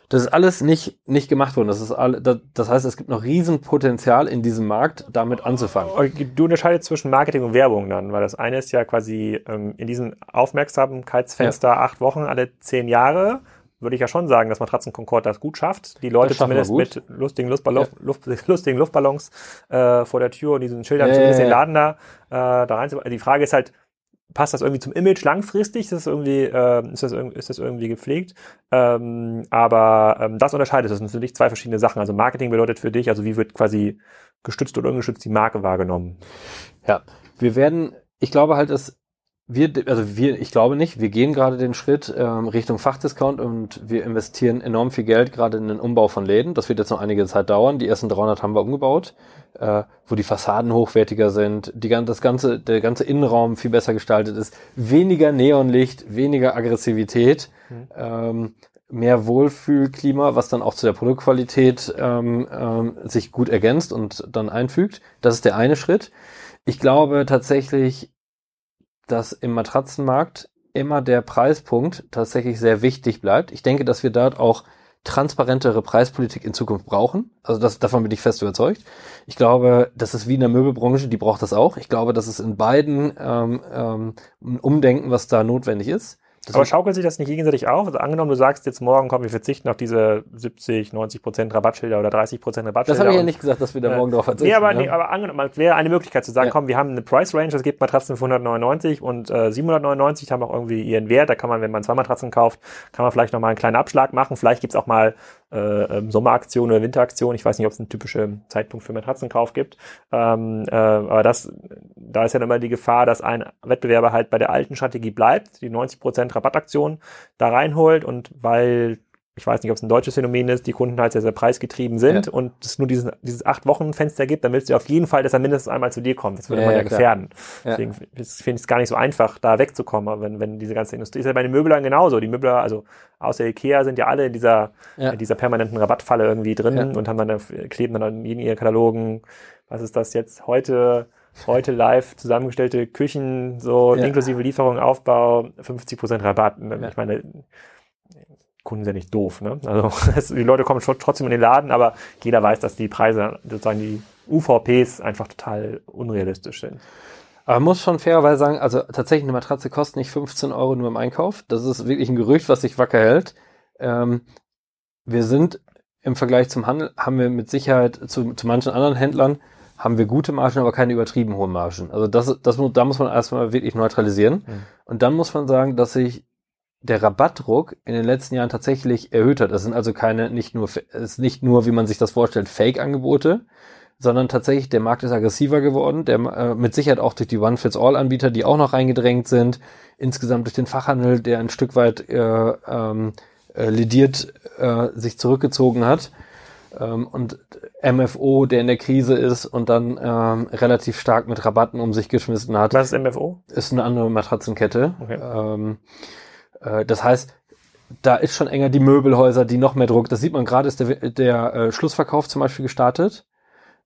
das ist alles nicht, nicht gemacht worden. Das ist all, das, das heißt, es gibt noch Riesenpotenzial in diesem Markt, damit anzufangen. Du unterscheidest zwischen Marketing und Werbung dann, weil das eine ist ja quasi ähm, in diesem Aufmerksamkeitsfenster ja. acht Wochen alle zehn Jahre würde ich ja schon sagen, dass Matratzen Concord das gut schafft. Die Leute zumindest mit lustigen, Luftballon, ja. Luft, lustigen Luftballons äh, vor der Tür und diesen Schildern ja, zumindest den Laden da, äh, da rein. Die Frage ist halt, passt das irgendwie zum Image langfristig? Ist das irgendwie, äh, ist das, ist das irgendwie gepflegt? Ähm, aber ähm, das unterscheidet es. Das sind natürlich zwei verschiedene Sachen. Also Marketing bedeutet für dich, also wie wird quasi gestützt oder ungestützt die Marke wahrgenommen? Ja, wir werden, ich glaube halt, dass wir, also wir, ich glaube nicht, wir gehen gerade den Schritt ähm, Richtung Fachdiscount und wir investieren enorm viel Geld gerade in den Umbau von Läden. Das wird jetzt noch einige Zeit dauern. Die ersten 300 haben wir umgebaut, äh, wo die Fassaden hochwertiger sind, die, das ganze, der ganze Innenraum viel besser gestaltet ist, weniger Neonlicht, weniger Aggressivität, mhm. ähm, mehr Wohlfühlklima, was dann auch zu der Produktqualität ähm, ähm, sich gut ergänzt und dann einfügt. Das ist der eine Schritt. Ich glaube tatsächlich, dass im Matratzenmarkt immer der Preispunkt tatsächlich sehr wichtig bleibt. Ich denke, dass wir dort auch transparentere Preispolitik in Zukunft brauchen. Also das, davon bin ich fest überzeugt. Ich glaube, das ist wie in der Möbelbranche, die braucht das auch. Ich glaube, das ist in beiden ähm, ähm, Umdenken, was da notwendig ist. Das aber schaukelt sich das nicht gegenseitig auf? Also angenommen, du sagst jetzt morgen, komm, wir verzichten auf diese 70, 90 Prozent Rabattschilder oder 30 Prozent Rabattschilder. Das habe ich ja nicht gesagt, dass wir da morgen äh, drauf verzichten. Nee, aber, ne? nee, aber angenommen, wäre eine Möglichkeit zu sagen, ja. komm, wir haben eine Price Range, es gibt Matratzen für 199 und äh, 799 haben auch irgendwie ihren Wert. Da kann man, wenn man zwei Matratzen kauft, kann man vielleicht nochmal einen kleinen Abschlag machen. Vielleicht gibt's auch mal äh, ähm, Sommeraktion oder Winteraktion. Ich weiß nicht, ob es einen typischen Zeitpunkt für Matratzenkauf gibt. Ähm, äh, aber das, da ist ja immer die Gefahr, dass ein Wettbewerber halt bei der alten Strategie bleibt, die 90 Prozent Rabattaktion da reinholt und weil ich weiß nicht, ob es ein deutsches Phänomen ist, die Kunden halt sehr, sehr preisgetrieben sind ja. und es nur diesen, dieses acht Wochen Fenster gibt, dann willst du auf jeden Fall, dass er mindestens einmal zu dir kommt. Das würde ja, man ja, ja gefährden. Deswegen finde ich es gar nicht so einfach, da wegzukommen, wenn, wenn diese ganze Industrie ist ja bei den Möblern genauso. Die Möbler, also außer Ikea, sind ja alle in dieser, in dieser permanenten Rabattfalle irgendwie drin und haben dann, kleben dann in ihren Katalogen, was ist das jetzt, heute, heute live zusammengestellte Küchen, so inklusive Lieferung, Aufbau, 50% Rabatt. Ich meine, Kunden sind ja nicht doof. Ne? Also die Leute kommen schon trotzdem in den Laden, aber jeder weiß, dass die Preise, sozusagen die UVPs einfach total unrealistisch sind. Aber man muss schon fairerweise sagen, also tatsächlich eine Matratze kostet nicht 15 Euro nur im Einkauf. Das ist wirklich ein Gerücht, was sich wacker hält. Ähm, wir sind im Vergleich zum Handel, haben wir mit Sicherheit zu, zu manchen anderen Händlern, haben wir gute Margen, aber keine übertrieben hohen Margen. Also das, das, da muss man erstmal wirklich neutralisieren. Mhm. Und dann muss man sagen, dass sich der Rabattdruck in den letzten Jahren tatsächlich erhöht hat. Das sind also keine, nicht nur, es ist nicht nur, wie man sich das vorstellt, Fake-Angebote, sondern tatsächlich der Markt ist aggressiver geworden, der äh, mit Sicherheit auch durch die One-Fits-All-Anbieter, die auch noch reingedrängt sind, insgesamt durch den Fachhandel, der ein Stück weit äh, ähm, äh, lidiert äh, sich zurückgezogen hat ähm, und MFO, der in der Krise ist und dann ähm, relativ stark mit Rabatten um sich geschmissen hat. Was ist MFO? Ist eine andere Matratzenkette. Okay. Ähm, äh, das heißt, da ist schon enger die Möbelhäuser, die noch mehr Druck. Das sieht man gerade, ist der, der äh, Schlussverkauf zum Beispiel gestartet.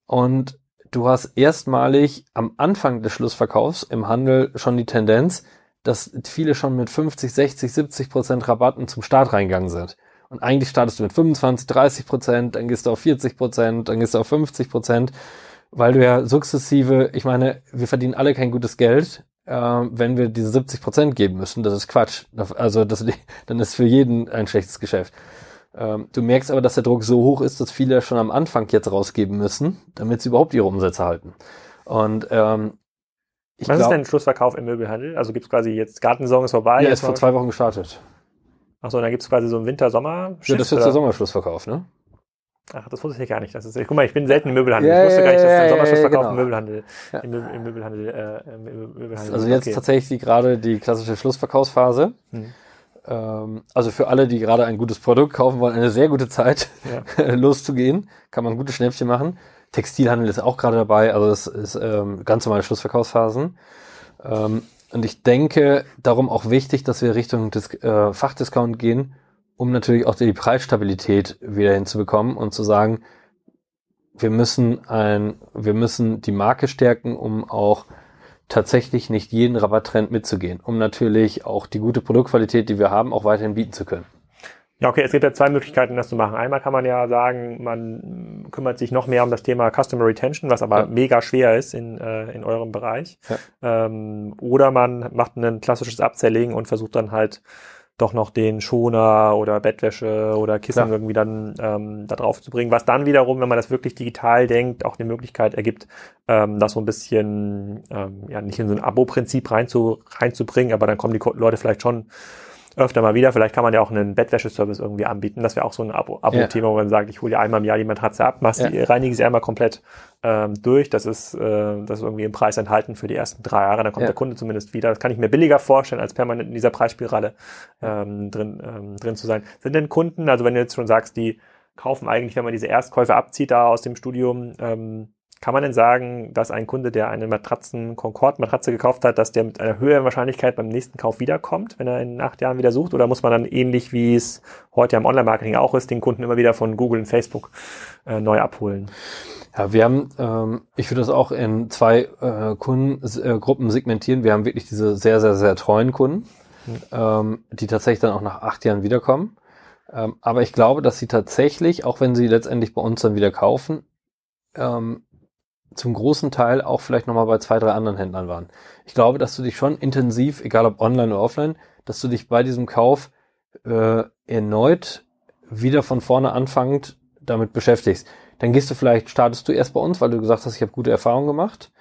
Und du hast erstmalig am Anfang des Schlussverkaufs im Handel schon die Tendenz, dass viele schon mit 50, 60, 70 Prozent Rabatten zum Start reingegangen sind. Und eigentlich startest du mit 25, 30 Prozent, dann gehst du auf 40 Prozent, dann gehst du auf 50 Prozent, weil du ja sukzessive, ich meine, wir verdienen alle kein gutes Geld, äh, wenn wir diese 70 Prozent geben müssen. Das ist Quatsch. Also das, dann ist für jeden ein schlechtes Geschäft. Ähm, du merkst aber, dass der Druck so hoch ist, dass viele schon am Anfang jetzt rausgeben müssen, damit sie überhaupt ihre Umsätze halten. Und ähm, ich Was glaub, ist denn Schlussverkauf im Möbelhandel? Also gibt es quasi jetzt Gartensaison ist vorbei? Ja, ist vor zwei Wochen gestartet. Achso, dann gibt es quasi so einen Winter-Sommer. Ja, das ist jetzt der Sommerschlussverkauf, ne? Ach, das wusste ich gar nicht. Das ist, guck mal, ich bin selten im Möbelhandel. Ja, ich wusste gar nicht, dass es ein Sommerschlussverkauf genau. im Möbelhandel, ja. im, im, Möbelhandel, äh, im Möbelhandel. Also jetzt okay. tatsächlich gerade die klassische Schlussverkaufsphase. Hm. Ähm, also für alle, die gerade ein gutes Produkt kaufen wollen, eine sehr gute Zeit, ja. loszugehen. Kann man gute Schnäppchen machen. Textilhandel ist auch gerade dabei. Also das ist ähm, ganz normale Schlussverkaufsphasen. Ähm, und ich denke, darum auch wichtig, dass wir Richtung des äh, Fachdiscount gehen, um natürlich auch die Preisstabilität wieder hinzubekommen und zu sagen, wir müssen ein, wir müssen die Marke stärken, um auch tatsächlich nicht jeden Rabatttrend mitzugehen, um natürlich auch die gute Produktqualität, die wir haben, auch weiterhin bieten zu können. Ja, okay, es gibt ja zwei Möglichkeiten, das zu machen. Einmal kann man ja sagen, man kümmert sich noch mehr um das Thema Customer Retention, was aber ja. mega schwer ist in, äh, in eurem Bereich. Ja. Ähm, oder man macht ein klassisches Upselling und versucht dann halt doch noch den Schoner oder Bettwäsche oder Kissen Klar. irgendwie dann ähm, da drauf zu bringen, was dann wiederum, wenn man das wirklich digital denkt, auch die Möglichkeit ergibt, ähm, das so ein bisschen, ähm, ja, nicht in so ein Abo-Prinzip rein zu, reinzubringen, aber dann kommen die Leute vielleicht schon öfter mal wieder. Vielleicht kann man ja auch einen Bettwäscheservice irgendwie anbieten. Das wäre auch so ein Abo-Thema, Abo wo man sagt, ich hole dir einmal im Jahr die Matratze ab, machst ja. die, reinige sie einmal komplett ähm, durch. Das ist, äh, das ist irgendwie im Preis enthalten für die ersten drei Jahre. Dann kommt ja. der Kunde zumindest wieder. Das kann ich mir billiger vorstellen, als permanent in dieser Preisspirale ähm, drin, ähm, drin zu sein. Sind denn Kunden, also wenn du jetzt schon sagst, die kaufen eigentlich, wenn man diese Erstkäufe abzieht da aus dem Studium, ähm, kann man denn sagen, dass ein Kunde, der eine Matratzen Concord Matratze gekauft hat, dass der mit einer höheren Wahrscheinlichkeit beim nächsten Kauf wiederkommt, wenn er in acht Jahren wieder sucht? Oder muss man dann ähnlich wie es heute am Online-Marketing auch ist, den Kunden immer wieder von Google und Facebook äh, neu abholen? Ja, wir haben, ähm, ich würde das auch in zwei äh, Kundengruppen äh, segmentieren. Wir haben wirklich diese sehr, sehr, sehr treuen Kunden, mhm. ähm, die tatsächlich dann auch nach acht Jahren wiederkommen. Ähm, aber ich glaube, dass sie tatsächlich, auch wenn sie letztendlich bei uns dann wieder kaufen, ähm, zum großen Teil auch vielleicht nochmal bei zwei, drei anderen Händlern waren. Ich glaube, dass du dich schon intensiv, egal ob online oder offline, dass du dich bei diesem Kauf äh, erneut wieder von vorne anfangend damit beschäftigst. Dann gehst du vielleicht, startest du erst bei uns, weil du gesagt hast, ich habe gute Erfahrungen gemacht.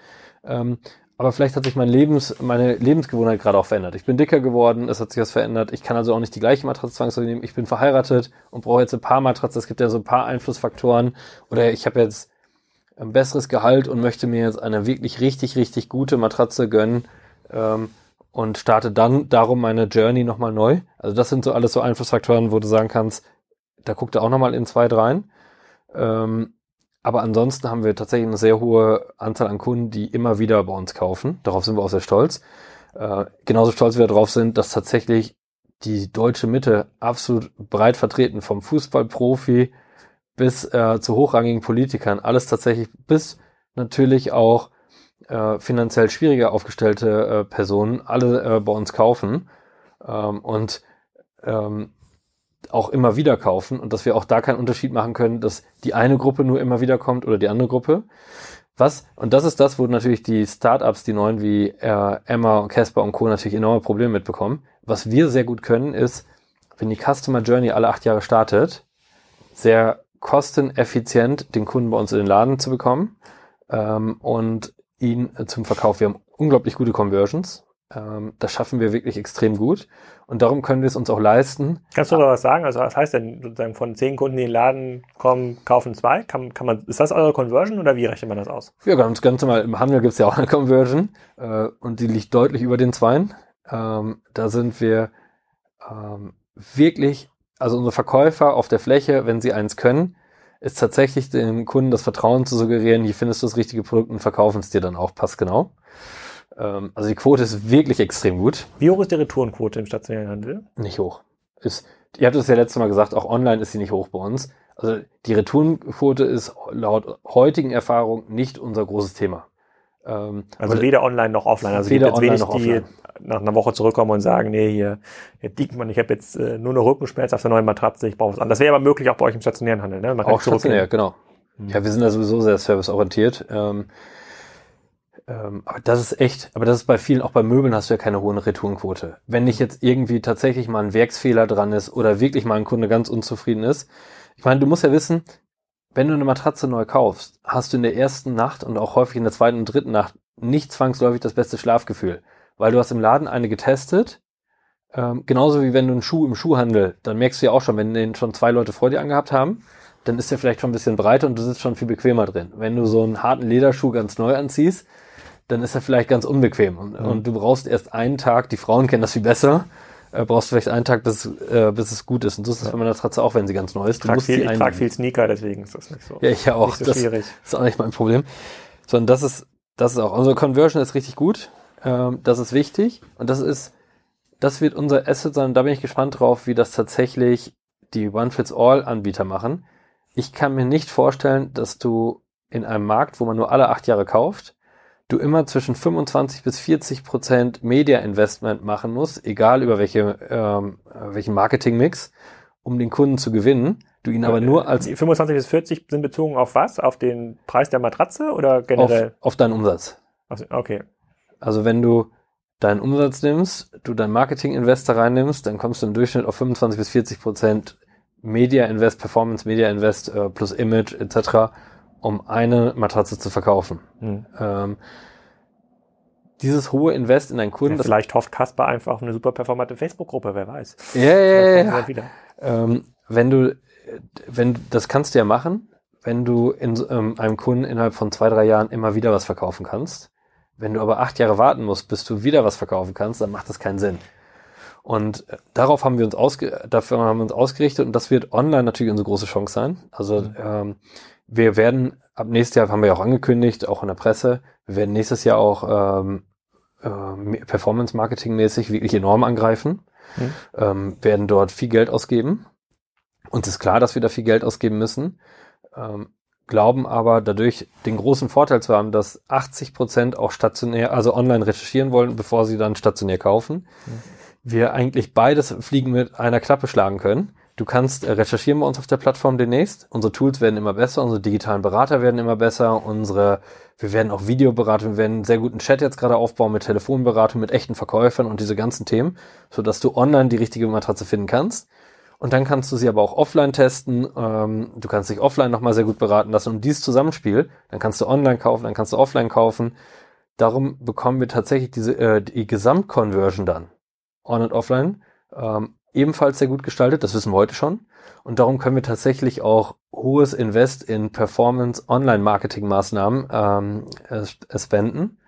Ähm, aber vielleicht hat sich mein Lebens, meine Lebensgewohnheit gerade auch verändert. Ich bin dicker geworden, es hat sich was verändert. Ich kann also auch nicht die gleiche Matratze zwangsläufig nehmen. Ich bin verheiratet und brauche jetzt ein paar Matratzen. Es gibt ja so ein paar Einflussfaktoren. Oder ich habe jetzt ein besseres Gehalt und möchte mir jetzt eine wirklich richtig, richtig gute Matratze gönnen ähm, und starte dann darum meine Journey nochmal neu. Also das sind so alles so Einflussfaktoren, wo du sagen kannst, da guckt er auch nochmal in zwei rein. Ähm, aber ansonsten haben wir tatsächlich eine sehr hohe Anzahl an Kunden, die immer wieder bei uns kaufen. Darauf sind wir auch sehr stolz. Äh, genauso stolz wir darauf sind, dass tatsächlich die deutsche Mitte absolut breit vertreten, vom Fußballprofi bis äh, zu hochrangigen Politikern, alles tatsächlich bis natürlich auch äh, finanziell schwieriger aufgestellte äh, Personen, alle äh, bei uns kaufen ähm, und ähm, auch immer wieder kaufen und dass wir auch da keinen Unterschied machen können, dass die eine Gruppe nur immer wieder kommt oder die andere Gruppe. Was, und das ist das, wo natürlich die Startups, die neuen wie äh, Emma und Casper und Co. natürlich enorme Probleme mitbekommen. Was wir sehr gut können, ist, wenn die Customer Journey alle acht Jahre startet, sehr kosteneffizient den Kunden bei uns in den Laden zu bekommen ähm, und ihn äh, zum Verkauf. Wir haben unglaublich gute Conversions. Ähm, das schaffen wir wirklich extrem gut. Und darum können wir es uns auch leisten. Kannst du da was sagen? Also was heißt denn sozusagen von zehn Kunden, die in den Laden kommen, kaufen zwei? Kann, kann man, ist das eure Conversion oder wie rechnet man das aus? Ja, ganz, ganz normal. Im Handel gibt es ja auch eine Conversion äh, und die liegt deutlich über den Zweien. Ähm, da sind wir ähm, wirklich also unsere Verkäufer auf der Fläche, wenn sie eins können, ist tatsächlich dem Kunden das Vertrauen zu suggerieren, hier findest du das richtige Produkt und verkaufen es dir dann auch passgenau. Ähm, also die Quote ist wirklich extrem gut. Wie hoch ist die Retourenquote im stationären Handel? Nicht hoch. Ist, ihr habt es ja letztes Mal gesagt, auch online ist sie nicht hoch bei uns. Also die Retourenquote ist laut heutigen Erfahrung nicht unser großes Thema. Ähm, also weder online noch offline. Also weder jetzt wenig, die nach einer Woche zurückkommen und sagen, nee, hier, Herr Diekmann, ich habe jetzt äh, nur eine Rückenschmerz auf der neuen Matratze, ich brauche was anderes. Das wäre aber möglich auch bei euch im stationären Handel. Ne? Man auch stationär, genau. Mhm. Ja, wir sind da sowieso sehr serviceorientiert. Ähm, ähm, aber das ist echt, aber das ist bei vielen, auch bei Möbeln hast du ja keine hohe Retourenquote. Wenn nicht jetzt irgendwie tatsächlich mal ein Werksfehler dran ist oder wirklich mal ein Kunde ganz unzufrieden ist. Ich meine, du musst ja wissen, wenn du eine Matratze neu kaufst, hast du in der ersten Nacht und auch häufig in der zweiten und dritten Nacht nicht zwangsläufig das beste Schlafgefühl, weil du hast im Laden eine getestet, ähm, genauso wie wenn du einen Schuh im Schuhhandel, dann merkst du ja auch schon, wenn den schon zwei Leute vor dir angehabt haben, dann ist der vielleicht schon ein bisschen breiter und du sitzt schon viel bequemer drin. Wenn du so einen harten Lederschuh ganz neu anziehst, dann ist er vielleicht ganz unbequem und, mhm. und du brauchst erst einen Tag, die Frauen kennen das viel besser, äh, brauchst du vielleicht einen Tag, bis, äh, bis es gut ist. Und so ist es ja. bei meiner Matratze auch, wenn sie ganz neu ist. Du trag viel, ich trage viel Sneaker, deswegen ist das nicht so. Ja, ich ja auch. So das schwierig. ist auch nicht mein Problem. Sondern das ist, das ist auch, unsere Conversion ist richtig gut. Ähm, das ist wichtig. Und das ist, das wird unser Asset sein. Da bin ich gespannt drauf, wie das tatsächlich die One-Fits-All-Anbieter machen. Ich kann mir nicht vorstellen, dass du in einem Markt, wo man nur alle acht Jahre kauft, du immer zwischen 25 bis 40 Prozent Media Investment machen musst, egal über welche, ähm, welchen Marketing-Mix, um den Kunden zu gewinnen. Du ihn aber nur als... 25 bis 40 sind bezogen auf was? Auf den Preis der Matratze oder generell? Auf, auf deinen Umsatz. Okay. Also wenn du deinen Umsatz nimmst, du deinen Marketing-Investor reinnimmst, dann kommst du im Durchschnitt auf 25 bis 40 Prozent Media Invest, Performance Media Invest äh, plus Image etc um eine Matratze zu verkaufen. Hm. Ähm, dieses hohe Invest in einen Kunden. Ja, vielleicht hofft Kasper einfach auf eine super performante Facebook-Gruppe, wer weiß. Ja, ja, ja. Ähm, wenn du, wenn, das kannst du ja machen, wenn du in ähm, einem Kunden innerhalb von zwei, drei Jahren immer wieder was verkaufen kannst. Wenn du aber acht Jahre warten musst, bis du wieder was verkaufen kannst, dann macht das keinen Sinn. Und äh, darauf haben wir uns ausge dafür haben wir uns ausgerichtet und das wird online natürlich unsere große Chance sein. Also mhm. ähm, wir werden ab nächstes Jahr, haben wir ja auch angekündigt, auch in der Presse, wir werden nächstes Jahr auch ähm, äh, Performance-Marketing-mäßig wirklich enorm angreifen, mhm. ähm, werden dort viel Geld ausgeben. Uns ist klar, dass wir da viel Geld ausgeben müssen, ähm, glauben aber dadurch den großen Vorteil zu haben, dass 80 Prozent auch stationär, also online recherchieren wollen, bevor sie dann stationär kaufen. Mhm. Wir eigentlich beides Fliegen mit einer Klappe schlagen können Du kannst äh, recherchieren bei uns auf der Plattform demnächst. Unsere Tools werden immer besser, unsere digitalen Berater werden immer besser, unsere, wir werden auch Videoberatung, wir werden einen sehr guten Chat jetzt gerade aufbauen mit Telefonberatung, mit echten Verkäufern und diese ganzen Themen, so dass du online die richtige Matratze finden kannst. Und dann kannst du sie aber auch offline testen. Ähm, du kannst dich offline nochmal sehr gut beraten lassen. Und dieses Zusammenspiel, dann kannst du online kaufen, dann kannst du offline kaufen. Darum bekommen wir tatsächlich diese äh, die Gesamtconversion dann on und offline ähm, ebenfalls sehr gut gestaltet, das wissen wir heute schon. Und darum können wir tatsächlich auch hohes Invest in Performance-Online-Marketing-Maßnahmen ähm, spenden,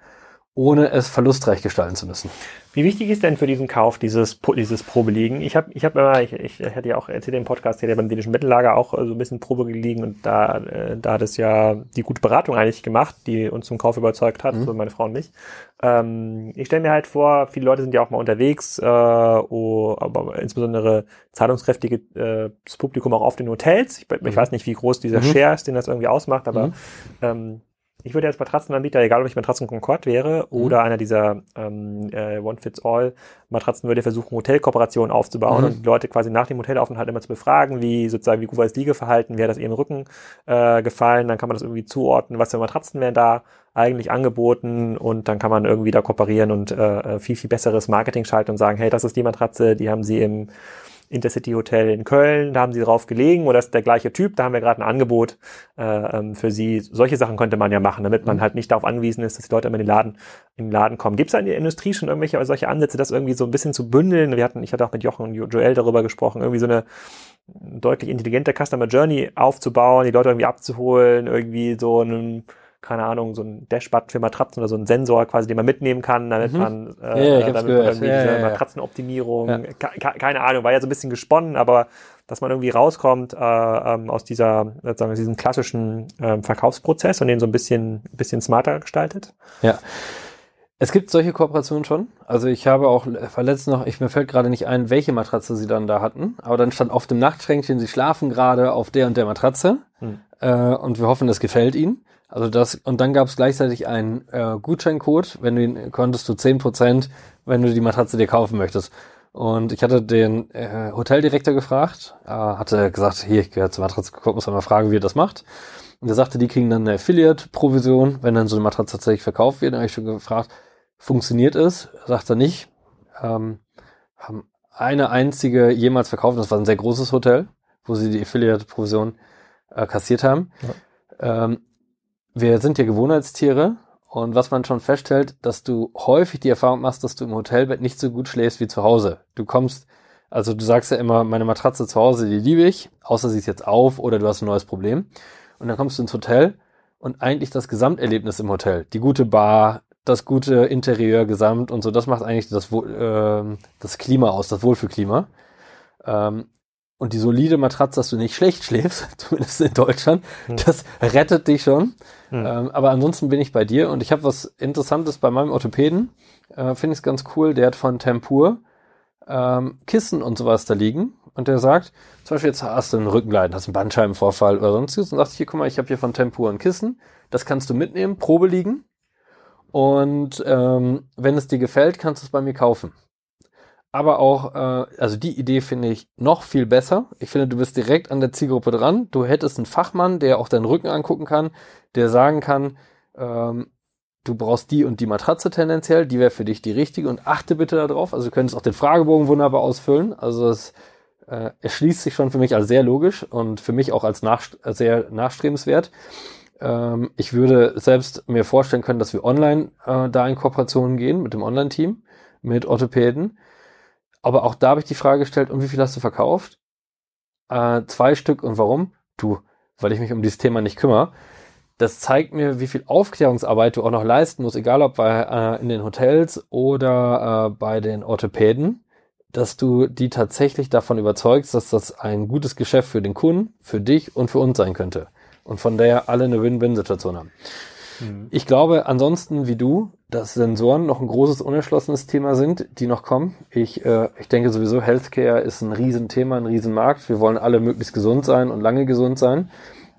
ohne es verlustreich gestalten zu müssen. Wie wichtig ist denn für diesen Kauf dieses, dieses Probeliegen? Ich habe ich hab immer, ich, ich hätte ja auch erzählt im Podcast, der beim dänischen Mittellager auch so ein bisschen Probe gelegen und da, äh, da hat es ja die gute Beratung eigentlich gemacht, die uns zum Kauf überzeugt hat, mhm. so meine Frau und mich. Ähm, ich stelle mir halt vor, viele Leute sind ja auch mal unterwegs, äh, oh, aber insbesondere zahlungskräftiges äh, Publikum auch auf den Hotels. Ich, ich mhm. weiß nicht, wie groß dieser mhm. Share ist, den das irgendwie ausmacht, aber mhm. ähm, ich würde als Matratzenanbieter, egal ob ich Matratzen Concord wäre mhm. oder einer dieser ähm, äh, One-Fits-All-Matratzen, würde versuchen, Hotelkooperationen aufzubauen mhm. und Leute quasi nach dem Hotelaufenthalt immer zu befragen, wie sozusagen, wie gut war das Liegeverhalten, wie hat das ihrem Rücken äh, gefallen, dann kann man das irgendwie zuordnen, was für Matratzen werden da eigentlich angeboten und dann kann man irgendwie da kooperieren und äh, viel, viel besseres Marketing schalten und sagen, hey, das ist die Matratze, die haben sie im Intercity Hotel in Köln, da haben sie drauf gelegen oder ist der gleiche Typ, da haben wir gerade ein Angebot äh, ähm, für sie. Solche Sachen könnte man ja machen, damit man mhm. halt nicht darauf angewiesen ist, dass die Leute immer in den Laden, in den Laden kommen. Gibt es in der Industrie schon irgendwelche solche Ansätze, das irgendwie so ein bisschen zu bündeln? Wir hatten, ich hatte auch mit Jochen und Joel darüber gesprochen, irgendwie so eine deutlich intelligente Customer Journey aufzubauen, die Leute irgendwie abzuholen, irgendwie so einen keine Ahnung, so ein Dashboard für Matratzen oder so ein Sensor quasi, den man mitnehmen kann, damit mhm. man äh, ja, damit man irgendwie ja, diese ja, Matratzenoptimierung, keine Ahnung, war ja so ein bisschen gesponnen, aber dass man irgendwie rauskommt äh, ähm, aus dieser, sozusagen, aus diesem klassischen äh, Verkaufsprozess und den so ein bisschen, bisschen smarter gestaltet. Ja. Es gibt solche Kooperationen schon. Also ich habe auch verletzt noch, ich mir fällt gerade nicht ein, welche Matratze sie dann da hatten, aber dann stand auf dem Nachtschränkchen, sie schlafen gerade auf der und der Matratze hm. äh, und wir hoffen, das gefällt ihnen. Also das, und dann gab es gleichzeitig einen äh, Gutscheincode, wenn du ihn konntest du zehn Prozent, wenn du die Matratze dir kaufen möchtest. Und ich hatte den äh, Hoteldirektor gefragt, äh, hatte gesagt, hier, ich gehöre zur Matratze, guck, muss mal fragen, wie er das macht. Und er sagte, die kriegen dann eine Affiliate-Provision, wenn dann so eine Matratze tatsächlich verkauft wird. Dann habe ich schon gefragt, funktioniert es? Sagt er nicht. Ähm, haben eine einzige jemals verkauft, das war ein sehr großes Hotel, wo sie die Affiliate-Provision äh, kassiert haben. Ja. Ähm, wir sind ja Gewohnheitstiere und was man schon feststellt, dass du häufig die Erfahrung machst, dass du im Hotelbett nicht so gut schläfst wie zu Hause. Du kommst, also du sagst ja immer, meine Matratze zu Hause, die liebe ich, außer sie ist jetzt auf oder du hast ein neues Problem. Und dann kommst du ins Hotel und eigentlich das Gesamterlebnis im Hotel, die gute Bar, das gute Interieur gesamt und so, das macht eigentlich das, äh, das Klima aus, das Wohlfühlklima. Ähm, und die solide Matratze, dass du nicht schlecht schläfst, zumindest in Deutschland, hm. das rettet dich schon. Hm. Ähm, aber ansonsten bin ich bei dir und ich habe was Interessantes bei meinem Orthopäden. Äh, Finde ich es ganz cool. Der hat von Tempur ähm, Kissen und sowas da liegen. Und der sagt, zum Beispiel jetzt hast du einen Rückenleiden, hast einen Bandscheibenvorfall oder sonstiges und sagt, hier, guck mal, ich habe hier von Tempur ein Kissen. Das kannst du mitnehmen, Probe liegen. Und ähm, wenn es dir gefällt, kannst du es bei mir kaufen aber auch, äh, also die Idee finde ich noch viel besser. Ich finde, du bist direkt an der Zielgruppe dran. Du hättest einen Fachmann, der auch deinen Rücken angucken kann, der sagen kann, ähm, du brauchst die und die Matratze tendenziell, die wäre für dich die richtige und achte bitte darauf. Also du könntest auch den Fragebogen wunderbar ausfüllen. Also es äh, erschließt sich schon für mich als sehr logisch und für mich auch als nach, sehr nachstrebenswert. Ähm, ich würde selbst mir vorstellen können, dass wir online äh, da in Kooperationen gehen mit dem Online-Team, mit Orthopäden aber auch da habe ich die Frage gestellt, und wie viel hast du verkauft? Äh, zwei Stück und warum? Du, weil ich mich um dieses Thema nicht kümmere. Das zeigt mir, wie viel Aufklärungsarbeit du auch noch leisten musst, egal ob bei, äh, in den Hotels oder äh, bei den Orthopäden, dass du die tatsächlich davon überzeugst, dass das ein gutes Geschäft für den Kunden, für dich und für uns sein könnte. Und von der alle eine Win-Win-Situation haben. Mhm. Ich glaube ansonsten, wie du, dass Sensoren noch ein großes unerschlossenes Thema sind, die noch kommen. Ich, äh, ich denke sowieso, Healthcare ist ein Riesenthema, ein Riesenmarkt. Wir wollen alle möglichst gesund sein und lange gesund sein.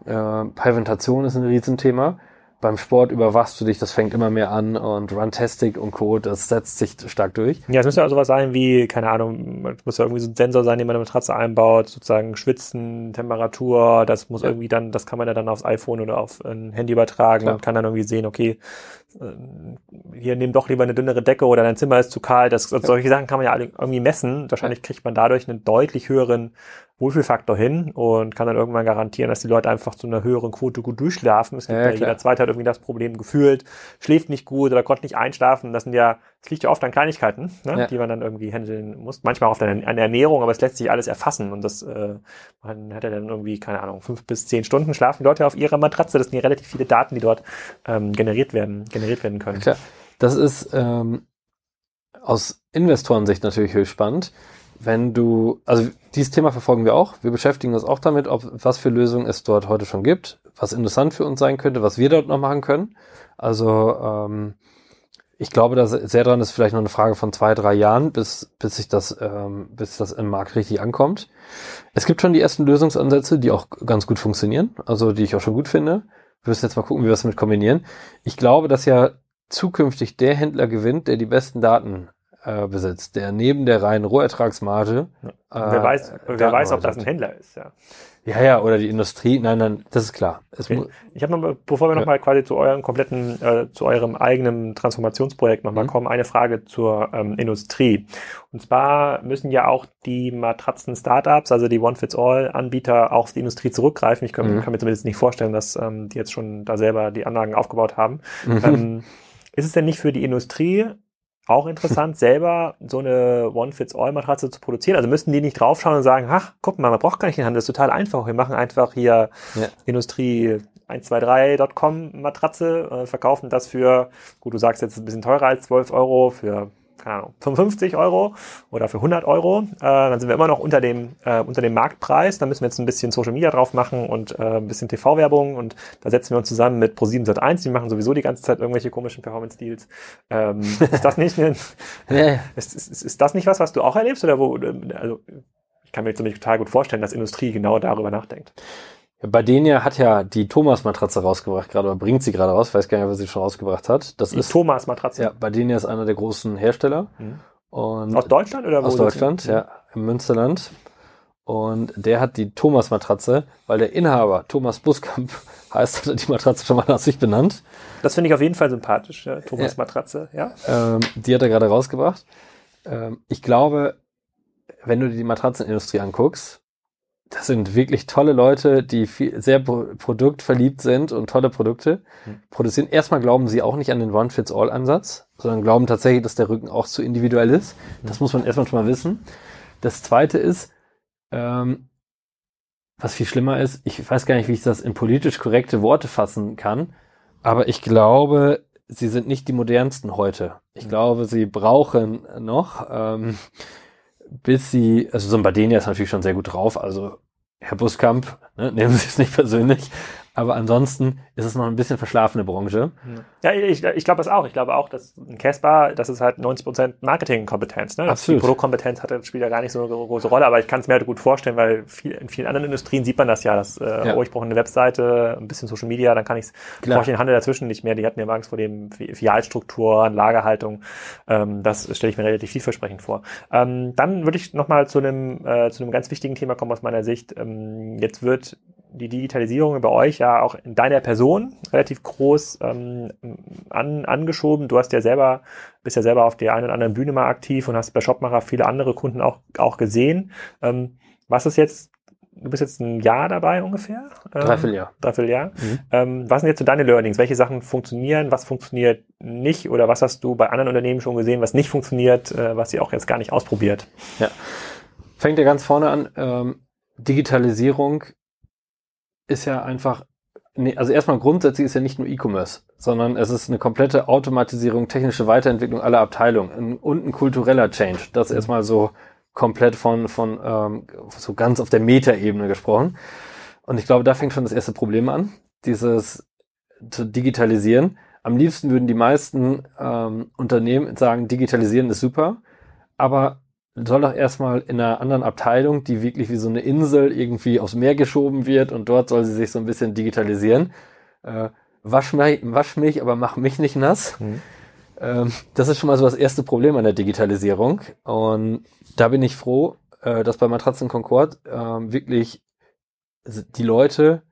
Äh, Präventation ist ein Riesenthema. Beim Sport überwachst du dich, das fängt immer mehr an und Runtastic und Co., das setzt sich stark durch. Ja, es müsste ja sowas sein wie, keine Ahnung, muss ja irgendwie so ein Sensor sein, den man in der Matratze einbaut, sozusagen Schwitzen, Temperatur, das muss ja. irgendwie dann, das kann man ja dann aufs iPhone oder auf ein Handy übertragen Klar. und kann dann irgendwie sehen, okay, äh, hier nimm doch lieber eine dünnere Decke oder dein Zimmer ist zu kalt. Das, also solche Sachen kann man ja irgendwie messen. Wahrscheinlich kriegt man dadurch einen deutlich höheren Wohlfühlfaktor hin und kann dann irgendwann garantieren, dass die Leute einfach zu einer höheren Quote gut durchschlafen. Es gibt ja, ja jeder Zweite hat irgendwie das Problem gefühlt, schläft nicht gut oder konnte nicht einschlafen. Das sind ja, es liegt ja oft an Kleinigkeiten, ne, ja. die man dann irgendwie handeln muss. Manchmal auch an der Ernährung, aber es lässt sich alles erfassen und das, äh, man hat ja dann irgendwie, keine Ahnung, fünf bis zehn Stunden schlafen die Leute auf ihrer Matratze. Das sind ja relativ viele Daten, die dort ähm, generiert werden, generiert werden können. Klar. Das ist ähm, aus Investorensicht natürlich höchst spannend wenn du, also dieses Thema verfolgen wir auch. Wir beschäftigen uns auch damit, ob was für Lösungen es dort heute schon gibt, was interessant für uns sein könnte, was wir dort noch machen können. Also ähm, ich glaube, dass sehr dran ist vielleicht noch eine Frage von zwei, drei Jahren, bis, bis sich das, ähm, bis das im Markt richtig ankommt. Es gibt schon die ersten Lösungsansätze, die auch ganz gut funktionieren, also die ich auch schon gut finde. Wir müssen jetzt mal gucken, wie wir das mit kombinieren. Ich glaube, dass ja zukünftig der Händler gewinnt, der die besten Daten äh, besitzt, der neben der reinen Rohertragsmarge. Ja. Äh, wer weiß, wer weiß, ob das ein Händler ist, ja. Ja, ja, oder die Industrie. Nein, nein, das ist klar. Okay. Ich habe noch, bevor wir ja. nochmal quasi zu eurem kompletten, äh, zu eurem eigenen Transformationsprojekt nochmal mhm. kommen, eine Frage zur ähm, Industrie. Und zwar müssen ja auch die Matratzen-Startups, also die One-Fits-All-Anbieter, auch auf die Industrie zurückgreifen. Ich kann, mhm. kann, mir zumindest nicht vorstellen, dass ähm, die jetzt schon da selber die Anlagen aufgebaut haben. Mhm. Ähm, ist es denn nicht für die Industrie auch interessant, selber so eine One-Fits-All-Matratze zu produzieren. Also müssten die nicht draufschauen und sagen, ach, guck mal, man braucht gar nicht den Handel, das ist total einfach. Wir machen einfach hier ja. Industrie 123.com Matratze, äh, verkaufen das für, gut, du sagst jetzt ein bisschen teurer als 12 Euro, für keine Ahnung, 55 Euro oder für 100 Euro, äh, dann sind wir immer noch unter dem, äh, unter dem Marktpreis. Da müssen wir jetzt ein bisschen Social Media drauf machen und äh, ein bisschen TV-Werbung und da setzen wir uns zusammen mit Pro7 Sat1. Die machen sowieso die ganze Zeit irgendwelche komischen Performance-Deals. Ähm, ist das nicht, eine, ist, ist, ist, das nicht was, was du auch erlebst oder wo, also, ich kann mir jetzt total gut vorstellen, dass Industrie genau darüber nachdenkt. Bei denen ja hat ja die Thomas-Matratze rausgebracht gerade, oder bringt sie gerade raus, weiß gar nicht, was sie schon rausgebracht hat. Das die ist Thomas-Matratze. Ja, bei denen ja ist einer der großen Hersteller. Mhm. Und aus Deutschland oder wo? Aus Deutschland, ja, im Münsterland. Und der hat die Thomas-Matratze, weil der Inhaber Thomas Buskamp heißt, hat er die Matratze schon mal nach sich benannt. Das finde ich auf jeden Fall sympathisch, ja, Thomas-Matratze, ja. Ähm, die hat er gerade rausgebracht. Ähm, ich glaube, wenn du dir die Matratzenindustrie anguckst, das sind wirklich tolle Leute, die viel, sehr produktverliebt sind und tolle Produkte mhm. produzieren. Erstmal glauben sie auch nicht an den One-Fits-All-Ansatz, sondern glauben tatsächlich, dass der Rücken auch zu individuell ist. Mhm. Das muss man erstmal schon mal wissen. Das zweite ist, ähm, was viel schlimmer ist, ich weiß gar nicht, wie ich das in politisch korrekte Worte fassen kann, aber ich glaube, sie sind nicht die modernsten heute. Ich mhm. glaube, sie brauchen noch, ähm, bis sie, also so ein Badenia ist natürlich schon sehr gut drauf, also Herr Buskamp, ne, nehmen Sie es nicht persönlich, aber ansonsten ist es noch ein bisschen verschlafene Branche. Ja, ich, ich glaube das auch. Ich glaube auch, dass ein Casper, das ist halt 90% Marketingkompetenz. Ne? Absolut. Die Produktkompetenz hat, spielt ja gar nicht so eine große Rolle, aber ich kann es mir halt gut vorstellen, weil viel, in vielen anderen Industrien sieht man das ja, dass, äh, ja. oh, ich brauche eine Webseite, ein bisschen Social Media, dann kann ich's, brauche ich den Handel dazwischen nicht mehr. Die hatten ja Angst vor dem Filialstruktur, Lagerhaltung. Ähm, das stelle ich mir relativ vielversprechend vor. Ähm, dann würde ich nochmal zu einem, äh, zu einem ganz wichtigen Thema kommen aus meiner Sicht. Ähm, jetzt wird die Digitalisierung bei euch ja auch in deiner Person relativ groß ähm, an, angeschoben. Du hast ja selber, bist ja selber auf der einen oder anderen Bühne mal aktiv und hast bei Shopmacher viele andere Kunden auch, auch gesehen. Ähm, was ist jetzt, du bist jetzt ein Jahr dabei ungefähr? Ähm, Dreivierteljahr. Dreivierteljahr. Mhm. Ähm, was sind jetzt so deine Learnings? Welche Sachen funktionieren? Was funktioniert nicht? Oder was hast du bei anderen Unternehmen schon gesehen, was nicht funktioniert, äh, was ihr auch jetzt gar nicht ausprobiert? Ja. Fängt ja ganz vorne an. Ähm, Digitalisierung ist ja einfach, nee, also erstmal grundsätzlich ist ja nicht nur E-Commerce, sondern es ist eine komplette Automatisierung, technische Weiterentwicklung aller Abteilungen und ein kultureller Change. Das ist erstmal so komplett von, von ähm, so ganz auf der Meta-Ebene gesprochen. Und ich glaube, da fängt schon das erste Problem an, dieses zu digitalisieren. Am liebsten würden die meisten ähm, Unternehmen sagen, digitalisieren ist super, aber soll doch erstmal in einer anderen Abteilung, die wirklich wie so eine Insel irgendwie aufs Meer geschoben wird und dort soll sie sich so ein bisschen digitalisieren. Äh, wasch mich, wasch mich aber mach mich nicht nass. Mhm. Ähm, das ist schon mal so das erste Problem an der Digitalisierung. Und da bin ich froh, äh, dass bei Matratzen Concord äh, wirklich die Leute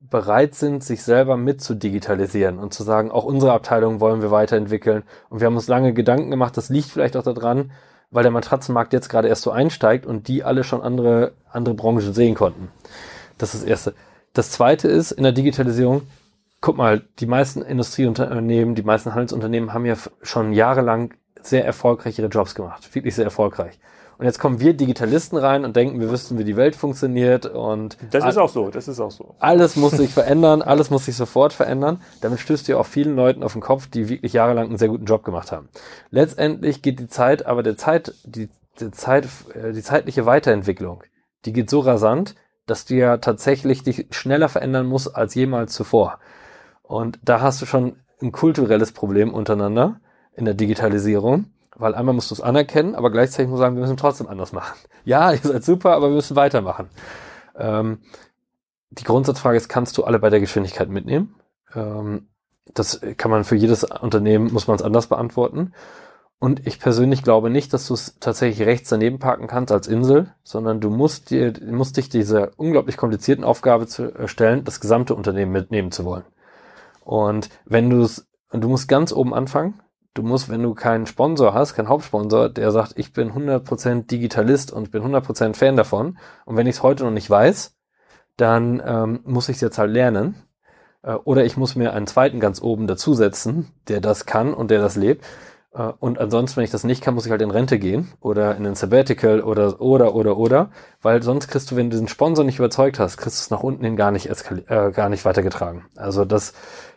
bereit sind, sich selber mit zu digitalisieren und zu sagen, auch unsere Abteilung wollen wir weiterentwickeln. Und wir haben uns lange Gedanken gemacht, das liegt vielleicht auch daran, weil der Matratzenmarkt jetzt gerade erst so einsteigt und die alle schon andere, andere Branchen sehen konnten. Das ist das Erste. Das Zweite ist, in der Digitalisierung, guck mal, die meisten Industrieunternehmen, die meisten Handelsunternehmen haben ja schon jahrelang sehr erfolgreich ihre Jobs gemacht. Wirklich sehr erfolgreich. Und jetzt kommen wir Digitalisten rein und denken, wir wüssten, wie die Welt funktioniert und. Das ist auch so, das ist auch so. Alles muss sich verändern, alles muss sich sofort verändern. Damit stößt ihr auch vielen Leuten auf den Kopf, die wirklich jahrelang einen sehr guten Job gemacht haben. Letztendlich geht die Zeit, aber der Zeit, die, die Zeit, äh, die zeitliche Weiterentwicklung, die geht so rasant, dass du ja tatsächlich dich schneller verändern musst als jemals zuvor. Und da hast du schon ein kulturelles Problem untereinander in der Digitalisierung weil einmal musst du es anerkennen, aber gleichzeitig muss du sagen, wir müssen trotzdem anders machen. Ja, ihr seid super, aber wir müssen weitermachen. Ähm, die Grundsatzfrage ist, kannst du alle bei der Geschwindigkeit mitnehmen? Ähm, das kann man für jedes Unternehmen, muss man es anders beantworten. Und ich persönlich glaube nicht, dass du es tatsächlich rechts daneben parken kannst als Insel, sondern du musst dir, musst dich dieser unglaublich komplizierten Aufgabe zu stellen, das gesamte Unternehmen mitnehmen zu wollen. Und wenn du es, du musst ganz oben anfangen, du musst, wenn du keinen Sponsor hast, keinen Hauptsponsor, der sagt, ich bin 100% Digitalist und bin 100% Fan davon und wenn ich es heute noch nicht weiß, dann ähm, muss ich es jetzt halt lernen. Äh, oder ich muss mir einen zweiten ganz oben dazusetzen, der das kann und der das lebt. Äh, und ansonsten, wenn ich das nicht kann, muss ich halt in Rente gehen oder in ein Sabbatical oder, oder, oder, oder, weil sonst kriegst du, wenn du diesen Sponsor nicht überzeugt hast, kriegst du es nach unten hin gar nicht, äh, gar nicht weitergetragen. Also das,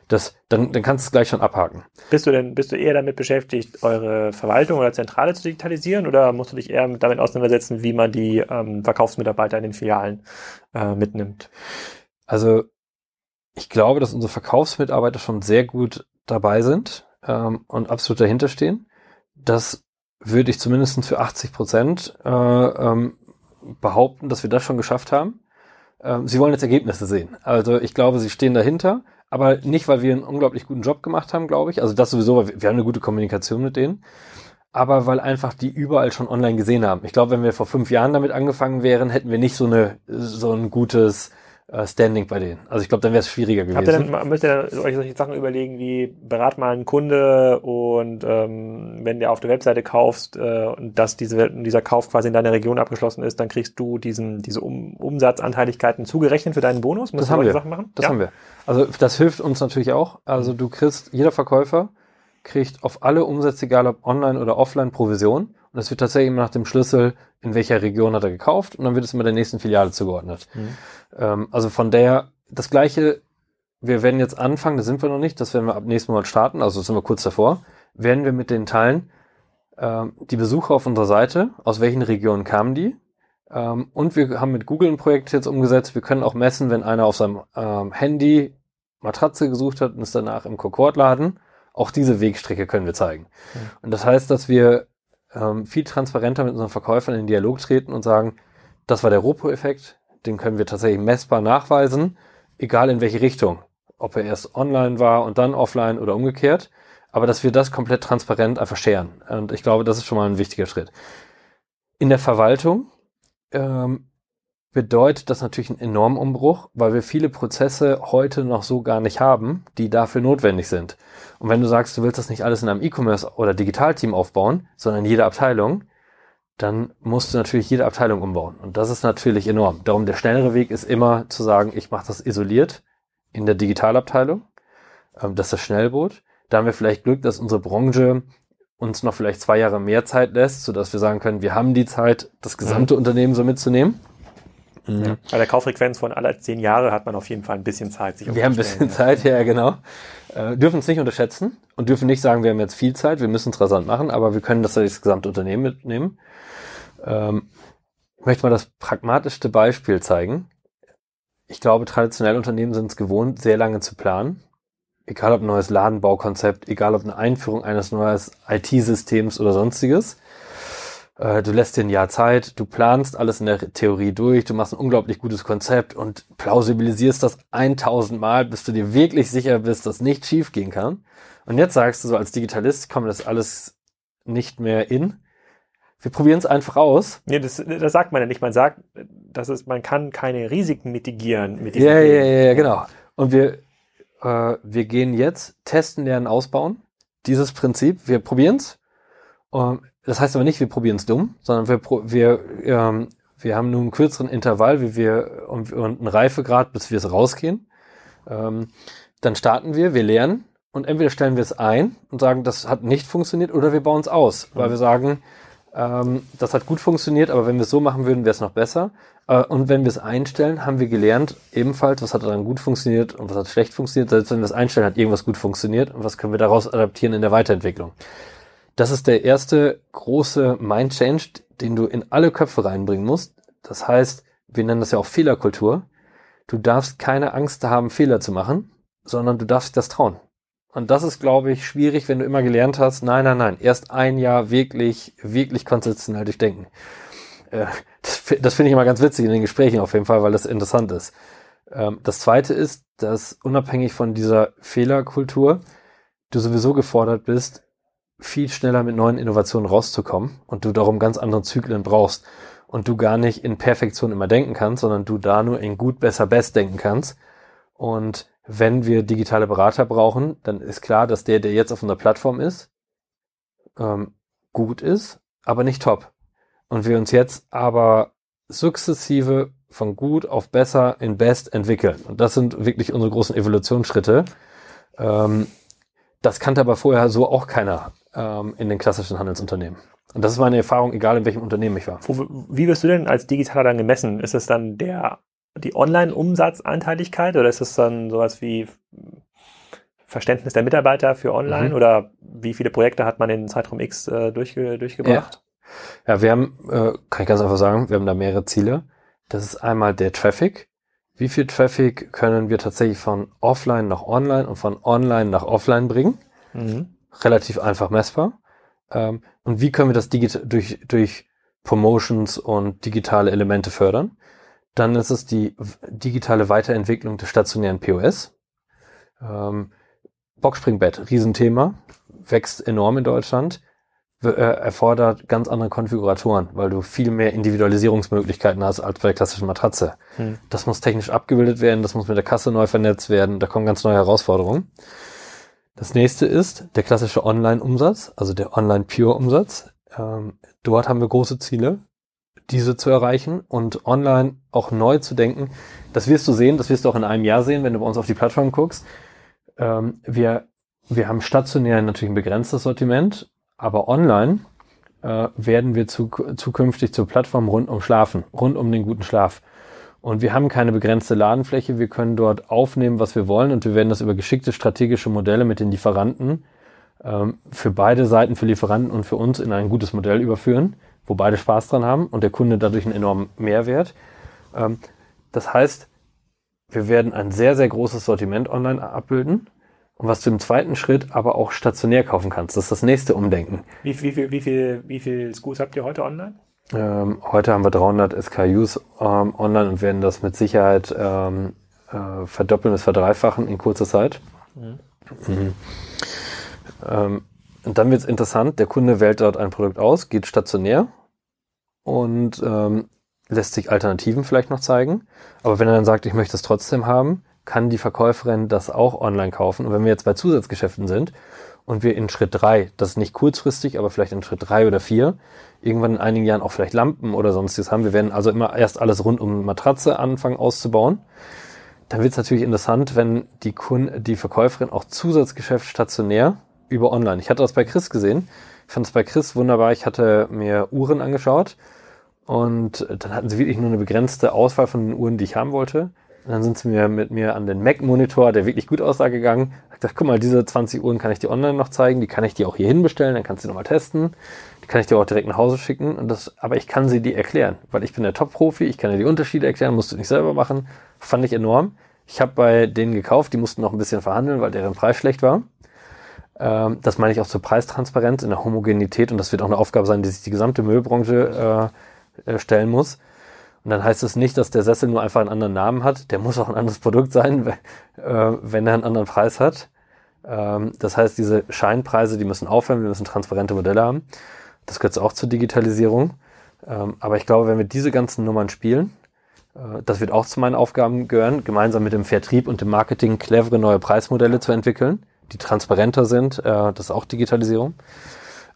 das, dann, dann kannst du es gleich schon abhaken. Bist du denn, bist du eher damit beschäftigt, eure Verwaltung oder Zentrale zu digitalisieren oder musst du dich eher damit auseinandersetzen, wie man die ähm, Verkaufsmitarbeiter in den Filialen äh, mitnimmt? Also ich glaube, dass unsere Verkaufsmitarbeiter schon sehr gut dabei sind ähm, und absolut dahinter stehen. Das würde ich zumindest für 80 Prozent äh, ähm, behaupten, dass wir das schon geschafft haben. Ähm, sie wollen jetzt Ergebnisse sehen. Also ich glaube, sie stehen dahinter aber nicht, weil wir einen unglaublich guten Job gemacht haben, glaube ich. Also das sowieso, weil wir, wir haben eine gute Kommunikation mit denen. Aber weil einfach die überall schon online gesehen haben. Ich glaube, wenn wir vor fünf Jahren damit angefangen wären, hätten wir nicht so eine so ein gutes Standing bei denen. Also ich glaube, dann wäre es schwieriger gewesen. Habt ihr dann, müsst ihr euch solche Sachen überlegen wie, berat mal einen Kunde und ähm, wenn der auf der Webseite kaufst äh, und dass diese, dieser Kauf quasi in deiner Region abgeschlossen ist, dann kriegst du diesen, diese um Umsatzanteiligkeiten zugerechnet für deinen Bonus? Musst das haben wir. Sachen machen? Das ja? haben wir. Also das hilft uns natürlich auch. Also du kriegst, jeder Verkäufer kriegt auf alle Umsätze, egal ob online oder offline, Provision. Und das wird tatsächlich immer nach dem Schlüssel, in welcher Region hat er gekauft, und dann wird es immer der nächsten Filiale zugeordnet. Mhm. Ähm, also von der, das gleiche, wir werden jetzt anfangen, das sind wir noch nicht, das werden wir ab nächsten Monat starten, also sind wir kurz davor, werden wir mit den Teilen ähm, die Besucher auf unserer Seite, aus welchen Regionen kamen die, ähm, und wir haben mit Google ein Projekt jetzt umgesetzt, wir können auch messen, wenn einer auf seinem ähm, Handy Matratze gesucht hat und ist danach im Concord-Laden, auch diese Wegstrecke können wir zeigen. Mhm. Und das heißt, dass wir ähm, viel transparenter mit unseren Verkäufern in Dialog treten und sagen, das war der Ropo-Effekt, den können wir tatsächlich messbar nachweisen, egal in welche Richtung. Ob er erst online war und dann offline oder umgekehrt. Aber dass wir das komplett transparent einfach scheren. Und ich glaube, das ist schon mal ein wichtiger Schritt. In der Verwaltung ähm, bedeutet das natürlich einen enormen Umbruch, weil wir viele Prozesse heute noch so gar nicht haben, die dafür notwendig sind. Und wenn du sagst, du willst das nicht alles in einem E-Commerce oder Digitalteam aufbauen, sondern in jeder Abteilung, dann musst du natürlich jede Abteilung umbauen. Und das ist natürlich enorm. Darum der schnellere Weg ist immer zu sagen, ich mache das isoliert in der Digitalabteilung. Ähm, das ist das Schnellboot. Da haben wir vielleicht Glück, dass unsere Branche uns noch vielleicht zwei Jahre mehr Zeit lässt, sodass wir sagen können, wir haben die Zeit, das gesamte mhm. Unternehmen so mitzunehmen. Mhm. Ja. Bei der Kauffrequenz von aller zehn Jahre hat man auf jeden Fall ein bisschen Zeit, sich Wir haben ein bisschen Zeit, ja, genau. Äh, dürfen es nicht unterschätzen und dürfen nicht sagen, wir haben jetzt viel Zeit, wir müssen es rasant machen, aber wir können das das gesamte Unternehmen mitnehmen. Ähm, ich möchte mal das pragmatischste Beispiel zeigen. Ich glaube, traditionell Unternehmen sind es gewohnt, sehr lange zu planen. Egal ob ein neues Ladenbaukonzept, egal ob eine Einführung eines neuen IT-Systems oder sonstiges. Äh, du lässt dir ein Jahr Zeit, du planst alles in der Theorie durch, du machst ein unglaublich gutes Konzept und plausibilisierst das 1000 Mal, bis du dir wirklich sicher bist, dass nichts schief gehen kann. Und jetzt sagst du so als Digitalist, komm, das alles nicht mehr in. Wir probieren es einfach aus. Nee, das, das sagt man ja nicht. Man sagt, dass es, man kann keine Risiken mitigieren mit diesem Ja, ja, ja, ja, genau. Und wir, äh, wir gehen jetzt testen, lernen, ausbauen. Dieses Prinzip. Wir probieren es. Um, das heißt aber nicht, wir probieren es dumm, sondern wir, wir, ähm, wir haben nun einen kürzeren Intervall, wie wir und, und einen Reifegrad, bis wir es rausgehen. Ähm, dann starten wir, wir lernen und entweder stellen wir es ein und sagen, das hat nicht funktioniert, oder wir bauen es aus, weil wir sagen, ähm, das hat gut funktioniert, aber wenn wir es so machen würden, wäre es noch besser. Äh, und wenn wir es einstellen, haben wir gelernt, ebenfalls, was hat dann gut funktioniert und was hat schlecht funktioniert. Selbst wenn wir es einstellen, hat irgendwas gut funktioniert und was können wir daraus adaptieren in der Weiterentwicklung. Das ist der erste große Mind Change, den du in alle Köpfe reinbringen musst. Das heißt, wir nennen das ja auch Fehlerkultur. Du darfst keine Angst haben, Fehler zu machen, sondern du darfst das trauen. Und das ist, glaube ich, schwierig, wenn du immer gelernt hast, nein, nein, nein, erst ein Jahr wirklich, wirklich konzeptionell durchdenken. Äh, das, das finde ich immer ganz witzig in den Gesprächen auf jeden Fall, weil das interessant ist. Ähm, das zweite ist, dass unabhängig von dieser Fehlerkultur du sowieso gefordert bist, viel schneller mit neuen Innovationen rauszukommen und du darum ganz andere Zyklen brauchst und du gar nicht in Perfektion immer denken kannst, sondern du da nur in gut, besser, best denken kannst. Und wenn wir digitale Berater brauchen, dann ist klar, dass der, der jetzt auf unserer Plattform ist, ähm, gut ist, aber nicht top. Und wir uns jetzt aber sukzessive von gut auf besser in best entwickeln. Und das sind wirklich unsere großen Evolutionsschritte. Ähm, das kannte aber vorher so auch keiner ähm, in den klassischen Handelsunternehmen. Und das ist meine Erfahrung, egal in welchem Unternehmen ich war. Wie wirst du denn als Digitaler dann gemessen? Ist es dann der, die Online-Umsatzanteiligkeit oder ist es dann sowas wie Verständnis der Mitarbeiter für Online mhm. oder wie viele Projekte hat man in Zeitraum X äh, durchge durchgebracht? Ja. ja, wir haben, äh, kann ich ganz einfach sagen, wir haben da mehrere Ziele. Das ist einmal der Traffic. Wie viel Traffic können wir tatsächlich von offline nach online und von online nach offline bringen? Mhm relativ einfach messbar. Ähm, und wie können wir das durch, durch Promotions und digitale Elemente fördern? Dann ist es die digitale Weiterentwicklung des stationären POS. Ähm, Boxspringbett, Riesenthema, wächst enorm in Deutschland, äh, erfordert ganz andere Konfiguratoren, weil du viel mehr Individualisierungsmöglichkeiten hast als bei der klassischen Matratze. Hm. Das muss technisch abgebildet werden, das muss mit der Kasse neu vernetzt werden, da kommen ganz neue Herausforderungen. Das nächste ist der klassische Online-Umsatz, also der Online-Pure-Umsatz. Ähm, dort haben wir große Ziele, diese zu erreichen und online auch neu zu denken. Das wirst du sehen, das wirst du auch in einem Jahr sehen, wenn du bei uns auf die Plattform guckst. Ähm, wir, wir haben stationär natürlich ein begrenztes Sortiment, aber online äh, werden wir zu, zukünftig zur Plattform rund um Schlafen, rund um den guten Schlaf. Und wir haben keine begrenzte Ladenfläche. Wir können dort aufnehmen, was wir wollen. Und wir werden das über geschickte strategische Modelle mit den Lieferanten ähm, für beide Seiten, für Lieferanten und für uns in ein gutes Modell überführen, wo beide Spaß dran haben und der Kunde dadurch einen enormen Mehrwert. Ähm, das heißt, wir werden ein sehr, sehr großes Sortiment online abbilden. Und was du im zweiten Schritt aber auch stationär kaufen kannst. Das ist das nächste Umdenken. Wie, wie, wie, wie, viel, wie viel Schools habt ihr heute online? Ähm, heute haben wir 300 SKUs ähm, online und werden das mit Sicherheit ähm, äh, verdoppeln bis verdreifachen in kurzer Zeit. Mhm. Mhm. Ähm, und dann wird es interessant, der Kunde wählt dort ein Produkt aus, geht stationär und ähm, lässt sich Alternativen vielleicht noch zeigen. Aber wenn er dann sagt, ich möchte es trotzdem haben, kann die Verkäuferin das auch online kaufen. Und wenn wir jetzt bei Zusatzgeschäften sind und wir in Schritt drei, das ist nicht kurzfristig, aber vielleicht in Schritt drei oder vier, irgendwann in einigen Jahren auch vielleicht Lampen oder sonstiges haben. Wir werden also immer erst alles rund um Matratze anfangen auszubauen. Dann wird es natürlich interessant, wenn die Kunde, die Verkäuferin auch Zusatzgeschäft stationär über online. Ich hatte das bei Chris gesehen. Ich fand es bei Chris wunderbar. Ich hatte mir Uhren angeschaut und dann hatten sie wirklich nur eine begrenzte Auswahl von den Uhren, die ich haben wollte. Und dann sind sie mir mit mir an den Mac-Monitor, der wirklich gut aussah, gegangen. Ich gesagt, guck mal, diese 20 Uhren kann ich dir online noch zeigen, die kann ich dir auch hier hinbestellen, dann kannst du nochmal testen. Kann ich dir auch direkt nach Hause schicken. Und das, aber ich kann sie dir erklären, weil ich bin der Top-Profi, ich kann dir die Unterschiede erklären, musst du nicht selber machen. Fand ich enorm. Ich habe bei denen gekauft, die mussten noch ein bisschen verhandeln, weil deren Preis schlecht war. Ähm, das meine ich auch zur Preistransparenz in der Homogenität und das wird auch eine Aufgabe sein, die sich die gesamte Möbelbranche äh, äh, stellen muss. Und dann heißt es nicht, dass der Sessel nur einfach einen anderen Namen hat. Der muss auch ein anderes Produkt sein, äh, wenn er einen anderen Preis hat. Ähm, das heißt, diese Scheinpreise, die müssen aufhören. Wir müssen transparente Modelle haben. Das gehört auch zur Digitalisierung. Ähm, aber ich glaube, wenn wir diese ganzen Nummern spielen, äh, das wird auch zu meinen Aufgaben gehören, gemeinsam mit dem Vertrieb und dem Marketing clevere neue Preismodelle zu entwickeln, die transparenter sind. Äh, das ist auch Digitalisierung.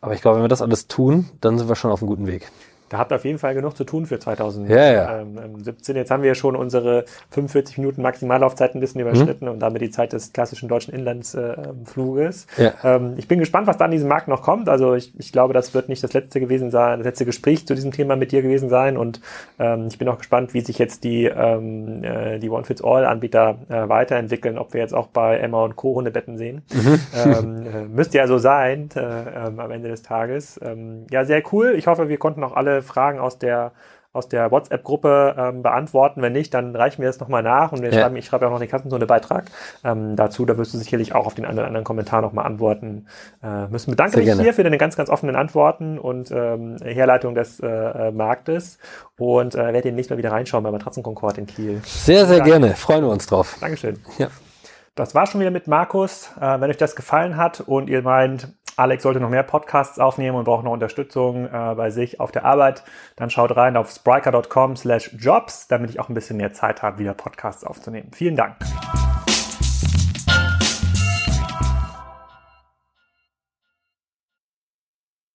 Aber ich glaube, wenn wir das alles tun, dann sind wir schon auf einem guten Weg da habt ihr auf jeden Fall genug zu tun für 2017. Ja, ja. Ähm, Jetzt haben wir schon unsere 45 Minuten Maximallaufzeit ein bisschen überschritten mhm. und damit die Zeit des klassischen deutschen Inlandsfluges. Äh, ja. ähm, ich bin gespannt, was da an diesem Markt noch kommt. Also ich, ich glaube, das wird nicht das letzte gewesen sein, das letzte Gespräch zu diesem Thema mit dir gewesen sein. Und ähm, ich bin auch gespannt, wie sich jetzt die, ähm, äh, die One-Fits-All-Anbieter äh, weiterentwickeln, ob wir jetzt auch bei Emma und Co. Hundebetten sehen. Mhm. Ähm, äh, müsste ja so sein äh, ähm, am Ende des Tages. Ähm, ja, sehr cool. Ich hoffe, wir konnten auch alle Fragen aus der aus der WhatsApp-Gruppe ähm, beantworten. Wenn nicht, dann reichen wir das nochmal nach und wir ja. schreiben, ich schreibe auch noch den Kassenzone-Beitrag ähm, dazu. Da wirst du sicherlich auch auf den einen oder anderen Kommentar nochmal antworten äh, müssen. Bedanke mich hier für deine ganz, ganz offenen Antworten und ähm, Herleitung des äh, äh Marktes und äh, werde demnächst mal wieder reinschauen bei Matratzen Concord in Kiel. Sehr, sehr Dank. gerne. Freuen wir uns drauf. Dankeschön. Ja. Das war schon wieder mit Markus. Äh, wenn euch das gefallen hat und ihr meint, Alex sollte noch mehr Podcasts aufnehmen und braucht noch Unterstützung äh, bei sich auf der Arbeit, dann schaut rein auf spriker.com slash jobs, damit ich auch ein bisschen mehr Zeit habe, wieder Podcasts aufzunehmen. Vielen Dank.